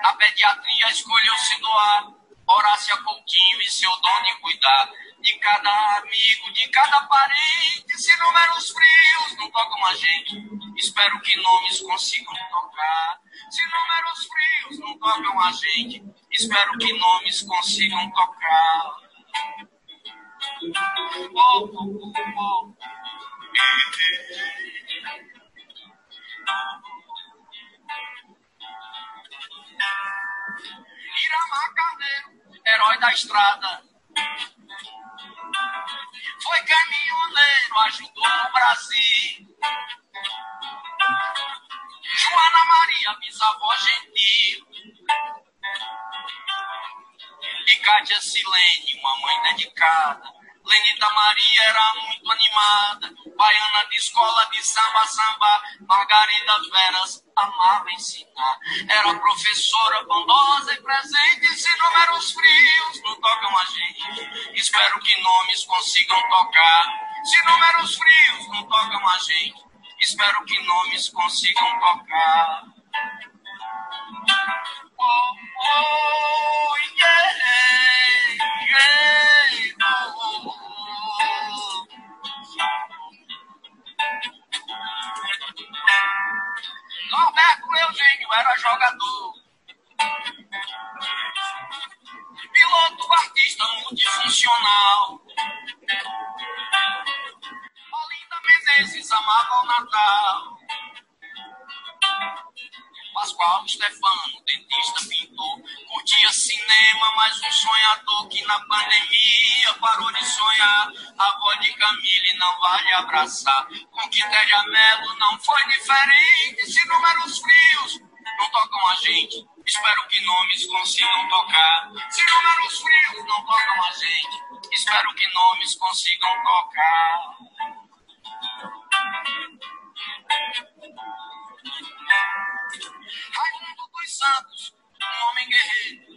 Na pediatria escolheu se doar. Horácia Coutinho e seu dom de cuidar de cada amigo, de cada parente. Se números frios não tocam a gente, espero que nomes consigam tocar. Se números frios não tocam a gente, espero que nomes consigam tocar. Oh. Iramar Carneiro, herói da estrada. Foi caminhoneiro, ajudou o Brasil. Joana Maria, bisavó gentil. E Cátia Silene, mamãe dedicada. Lenita Maria era muito animada, baiana de escola de samba, samba. Margarida Veras amava ensinar, era professora bondosa e presente. Se números frios não tocam a gente, espero que nomes consigam tocar. Se números frios não tocam a gente, espero que nomes consigam tocar. Oh, oh, jogador. Piloto, artista multifuncional. Olinda Menezes amava o Natal. Pascoal Stefano, dentista, pintor, curtia cinema, mas um sonhador que na pandemia parou de sonhar. A avó de Camille não vale abraçar. Com Quitéria Melo não foi diferente. Se números frios não tocam a gente. Espero que nomes consigam tocar. Se números frios não tocam a gente, espero que nomes consigam tocar. Raimundo dos Santos, um homem guerreiro.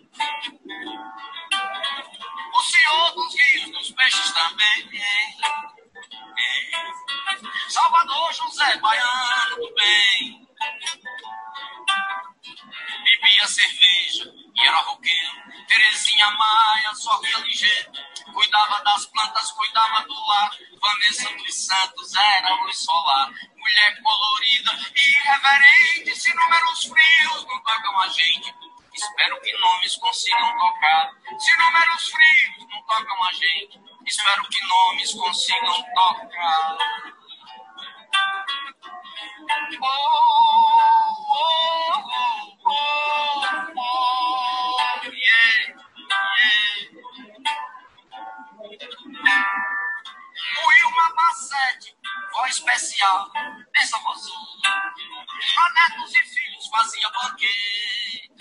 O senhor dos rios, dos peixes também. Salvador José Baiano do bem. Bebia cerveja e era roqueiro. Terezinha Maia sorria ligeiro. Cuidava das plantas, cuidava do lar. Vanessa dos Santos era luz solar. Mulher colorida e irreverente. Se números frios não tocam a gente. Espero que nomes consigam tocar. Se números frios não tocam a gente. Espero que nomes consigam tocar. Wilma Bassete, voz especial, pensa vozinha. Pra netos e filhos fazia banquete.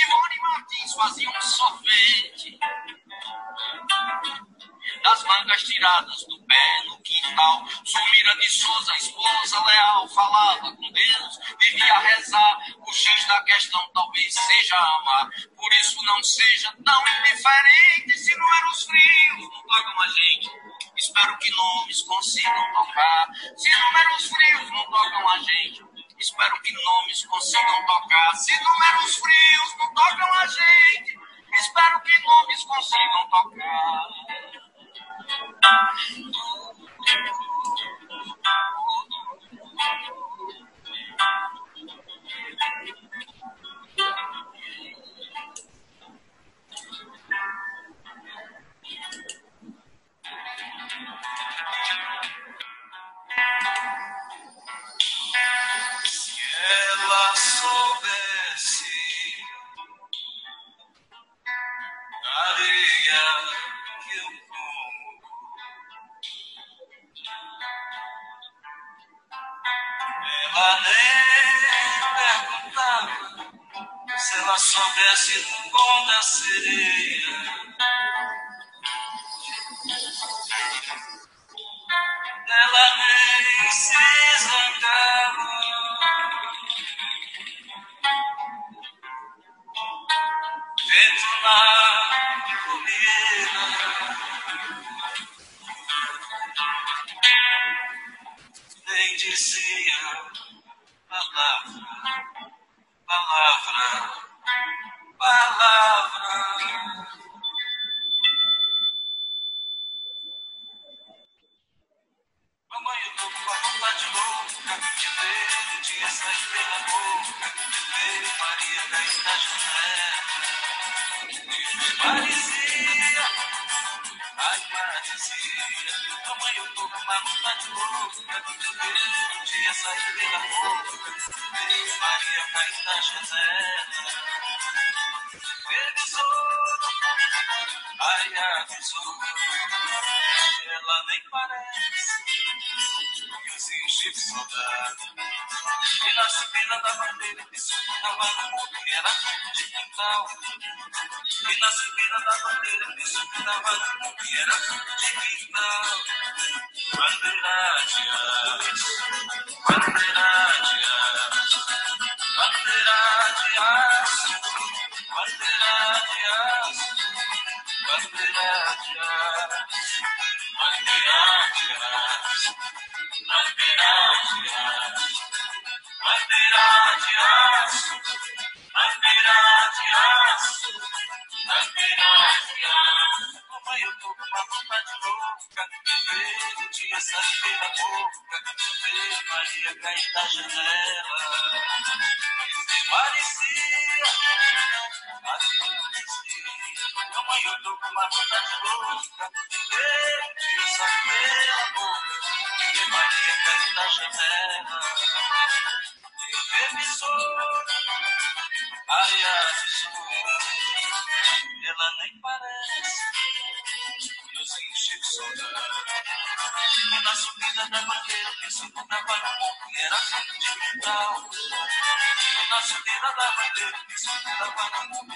Ivone Martins fazia um sorvete das mangas tiradas do pé no quintal. Sumira de Souza, esposa leal, falava com Deus, vivia a rezar. O X da questão talvez seja amar. Por isso não seja tão indiferente se números frios não tocam a gente. Espero que nomes consigam tocar. Se números frios não tocam a gente. Espero que nomes consigam tocar. Se números frios não tocam a gente. Espero que nomes consigam tocar. Cair da janela. E parecia, assim parecia. Mamãe, eu tô com uma vontade louca de ver o dia sair pela boca, de ver Maria cair da janela. Na chuteira da bandeira que estudava no mundo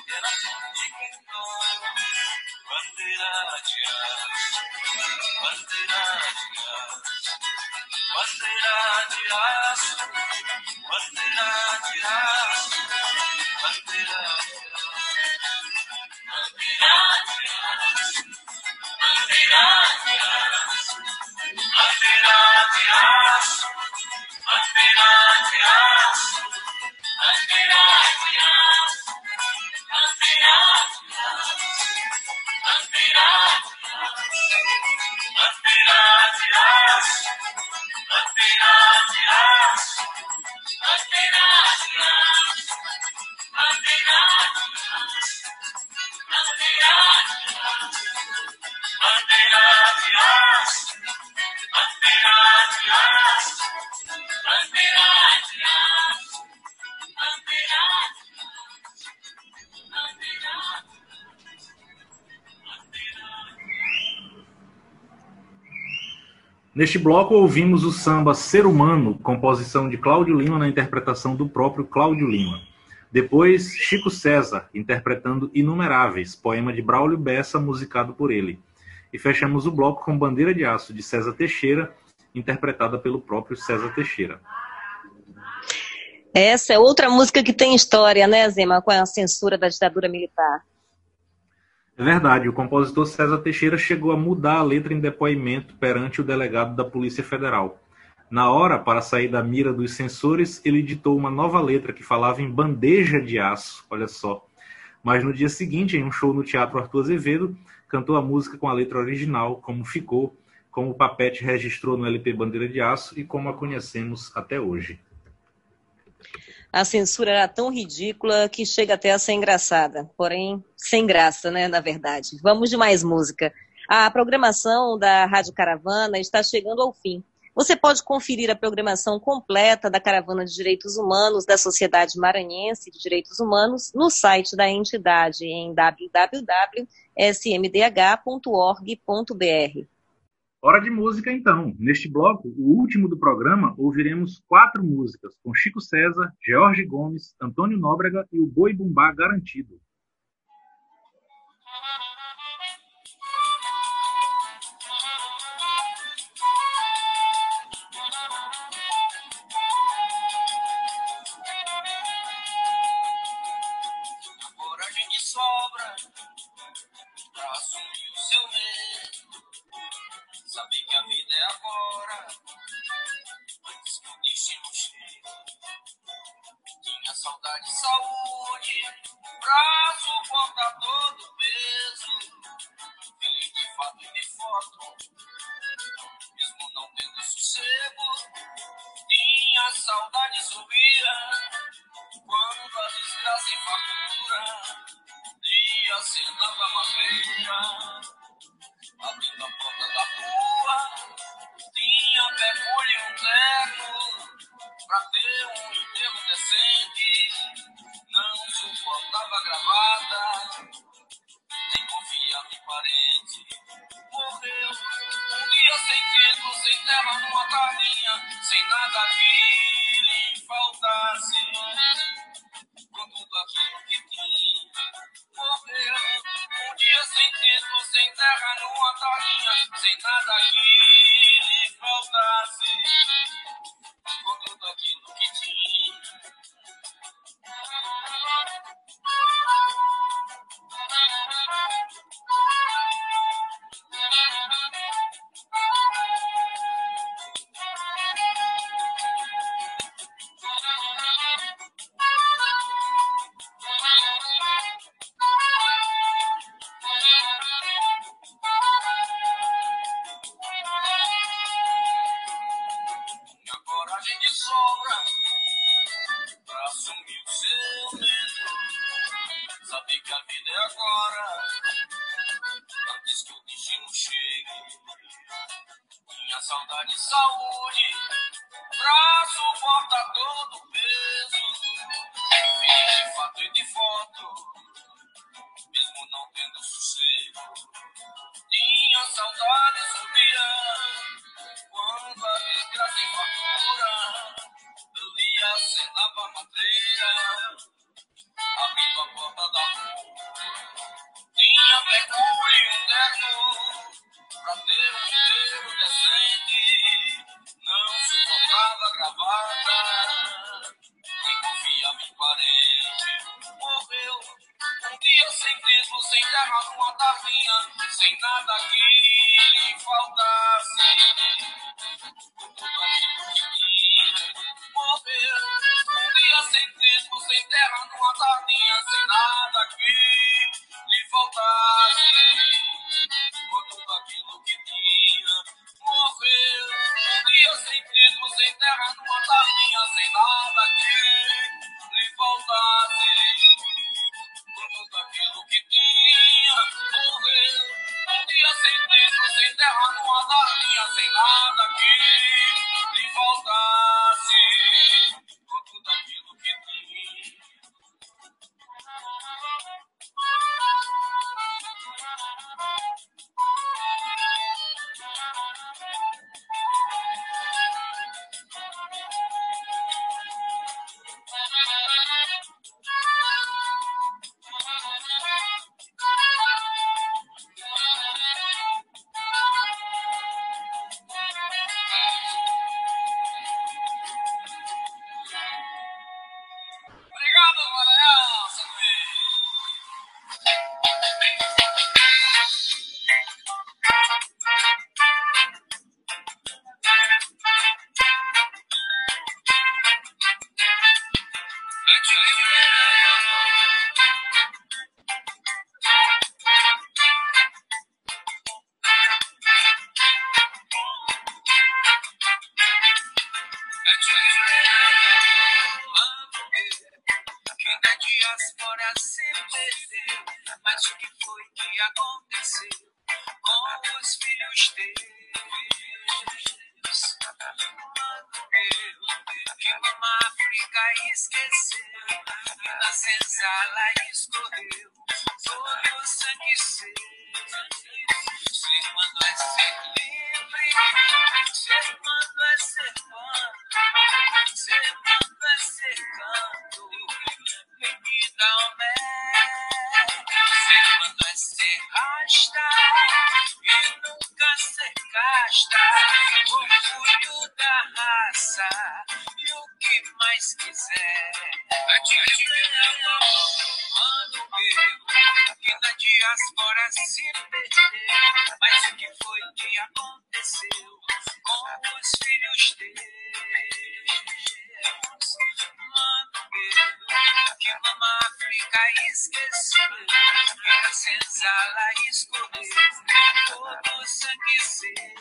Neste bloco ouvimos o samba Ser Humano, composição de Cláudio Lima na interpretação do próprio Cláudio Lima. Depois, Chico César, interpretando Inumeráveis, poema de Braulio Bessa, musicado por ele. E fechamos o bloco com Bandeira de Aço, de César Teixeira, interpretada pelo próprio César Teixeira. Essa é outra música que tem história, né, Zema, com a censura da ditadura militar. É verdade, o compositor César Teixeira chegou a mudar a letra em depoimento perante o delegado da Polícia Federal. Na hora, para sair da mira dos censores, ele ditou uma nova letra que falava em bandeja de aço, olha só. Mas no dia seguinte, em um show no Teatro Arthur Azevedo, cantou a música com a letra original, como ficou, como o Papete registrou no LP Bandeira de Aço e como a conhecemos até hoje a censura era tão ridícula que chega até a ser engraçada, porém sem graça, né, na verdade. Vamos de mais música. A programação da Rádio Caravana está chegando ao fim. Você pode conferir a programação completa da Caravana de Direitos Humanos da Sociedade Maranhense de Direitos Humanos no site da entidade em www.smdh.org.br. Hora de música, então. Neste bloco, o último do programa, ouviremos quatro músicas com Chico César, Jorge Gomes, Antônio Nóbrega e o Boi Bumbá Garantido. Mas o que foi que aconteceu com os filhos teus? Mano, que mama África esqueceu, e a senzala escondeu todo o sangue seu.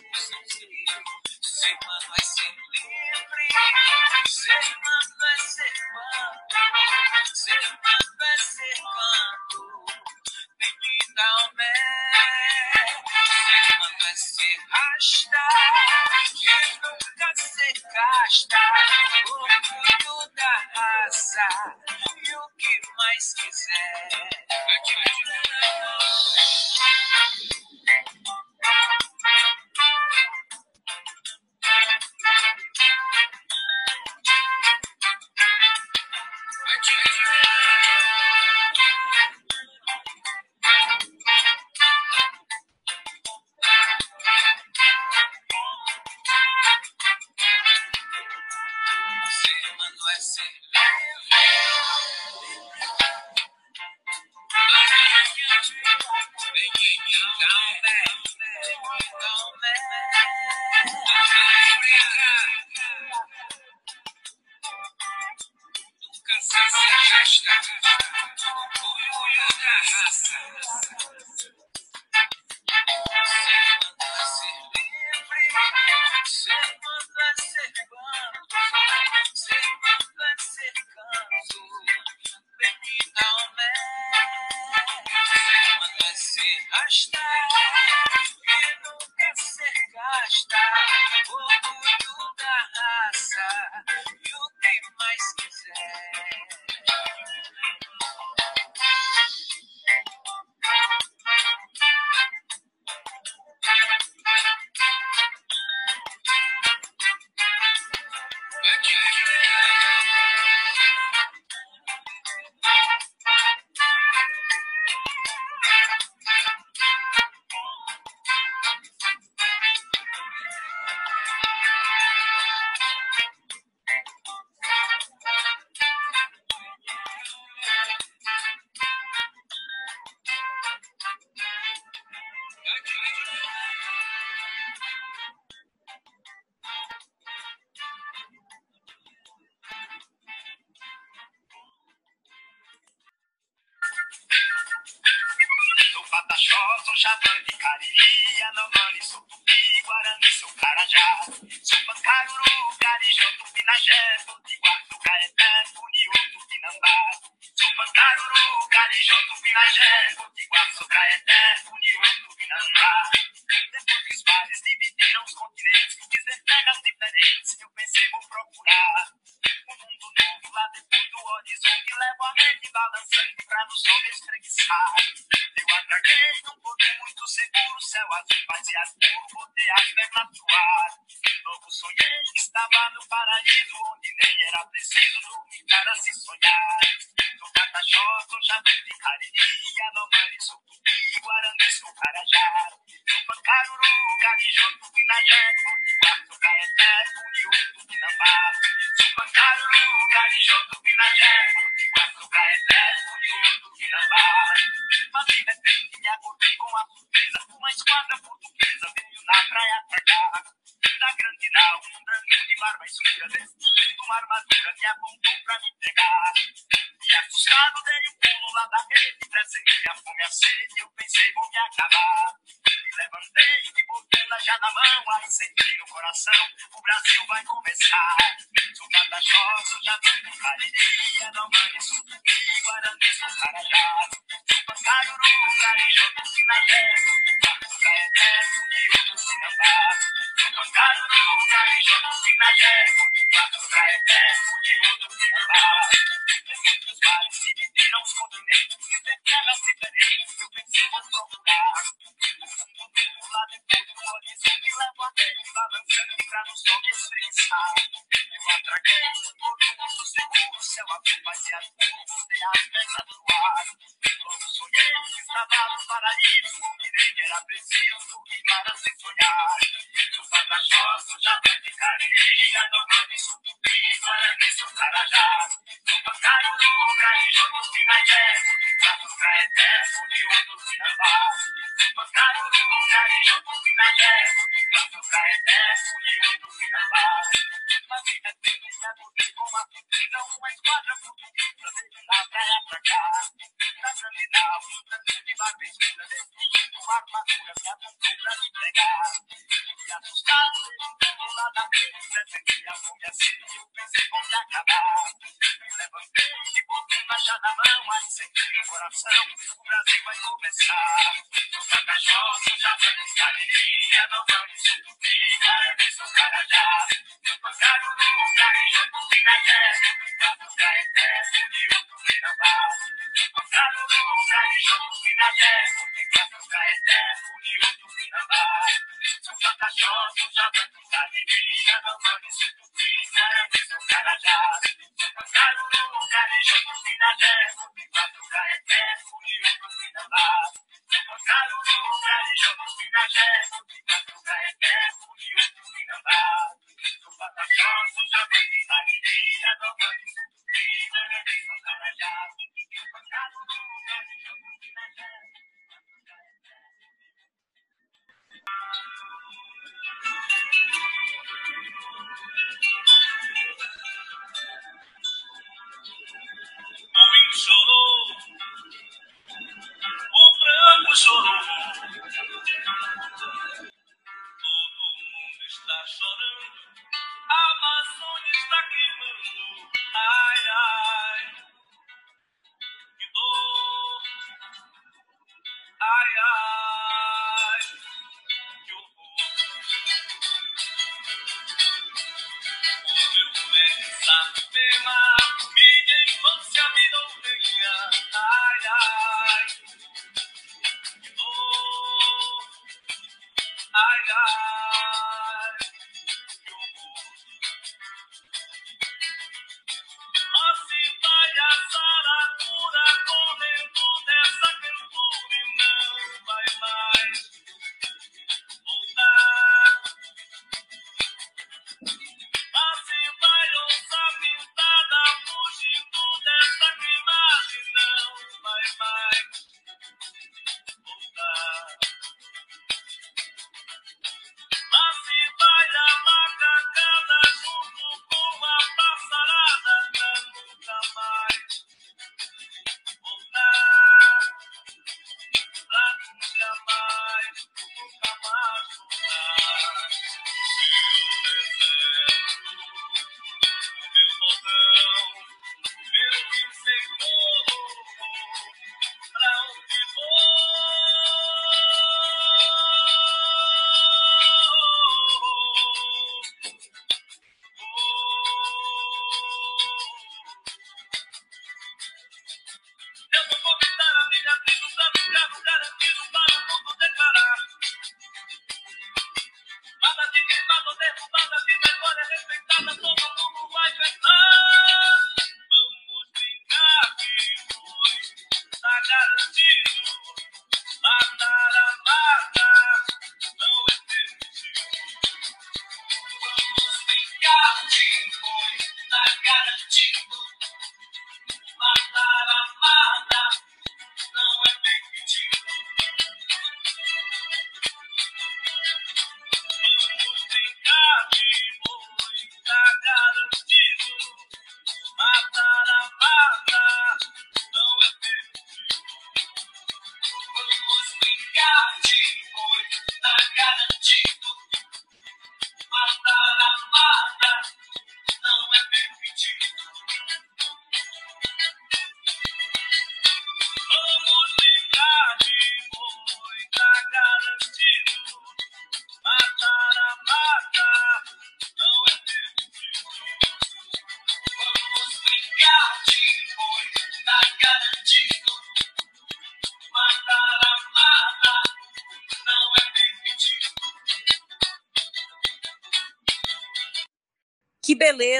Thank you.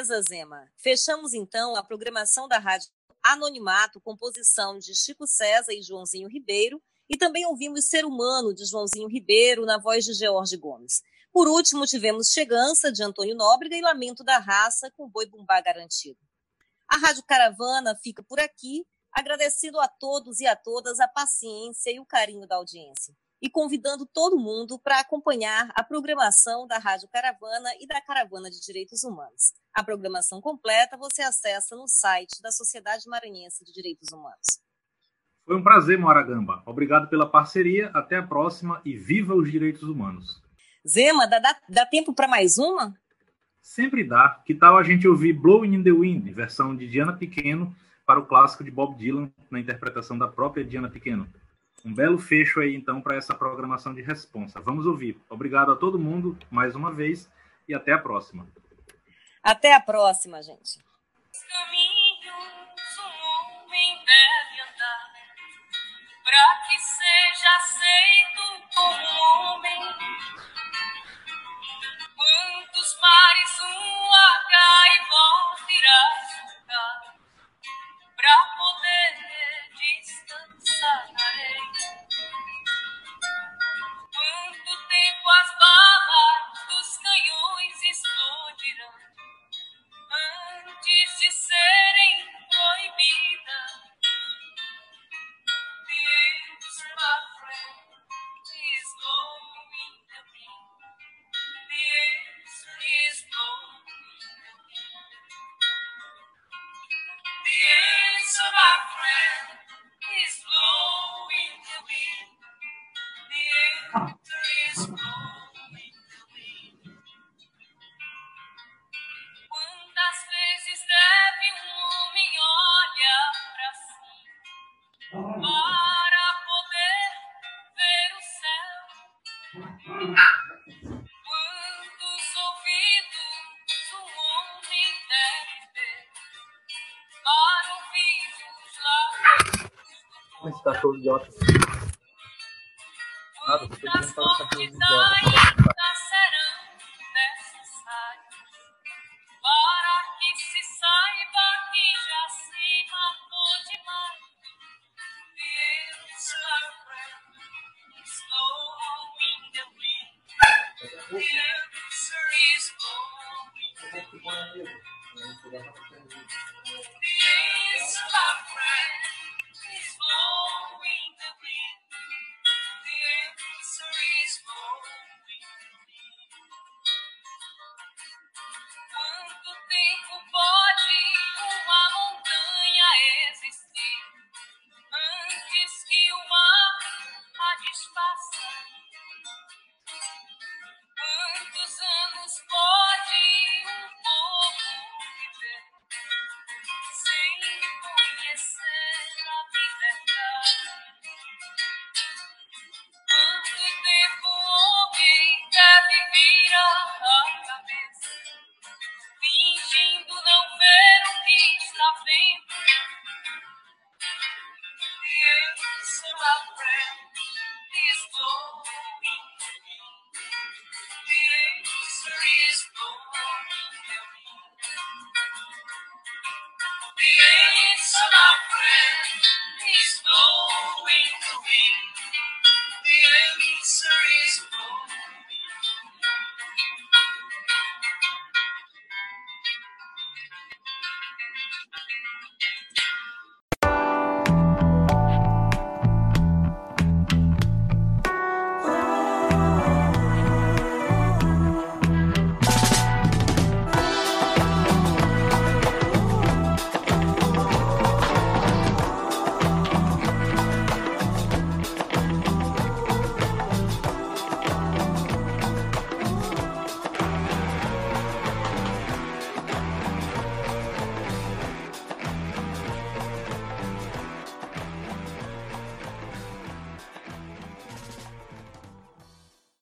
Zema. Fechamos então a programação da Rádio Anonimato, composição de Chico César e Joãozinho Ribeiro, e também ouvimos Ser Humano de Joãozinho Ribeiro na voz de George Gomes. Por último, tivemos Chegança de Antônio Nóbrega e Lamento da Raça com Boi Bumbá Garantido. A Rádio Caravana fica por aqui, agradecendo a todos e a todas a paciência e o carinho da audiência e convidando todo mundo para acompanhar a programação da Rádio Caravana e da Caravana de Direitos Humanos. A programação completa você acessa no site da Sociedade Maranhense de Direitos Humanos. Foi um prazer, Moara Gamba. Obrigado pela parceria. Até a próxima e viva os direitos humanos. Zema, dá, dá, dá tempo para mais uma? Sempre dá. Que tal a gente ouvir Blowing in the Wind, versão de Diana Pequeno, para o clássico de Bob Dylan, na interpretação da própria Diana Pequeno? Um belo fecho aí, então, para essa programação de responsa. Vamos ouvir. Obrigado a todo mundo, mais uma vez, e até a próxima. Até a próxima, gente. Para que seja aceito como homem. Quantos mares um H irá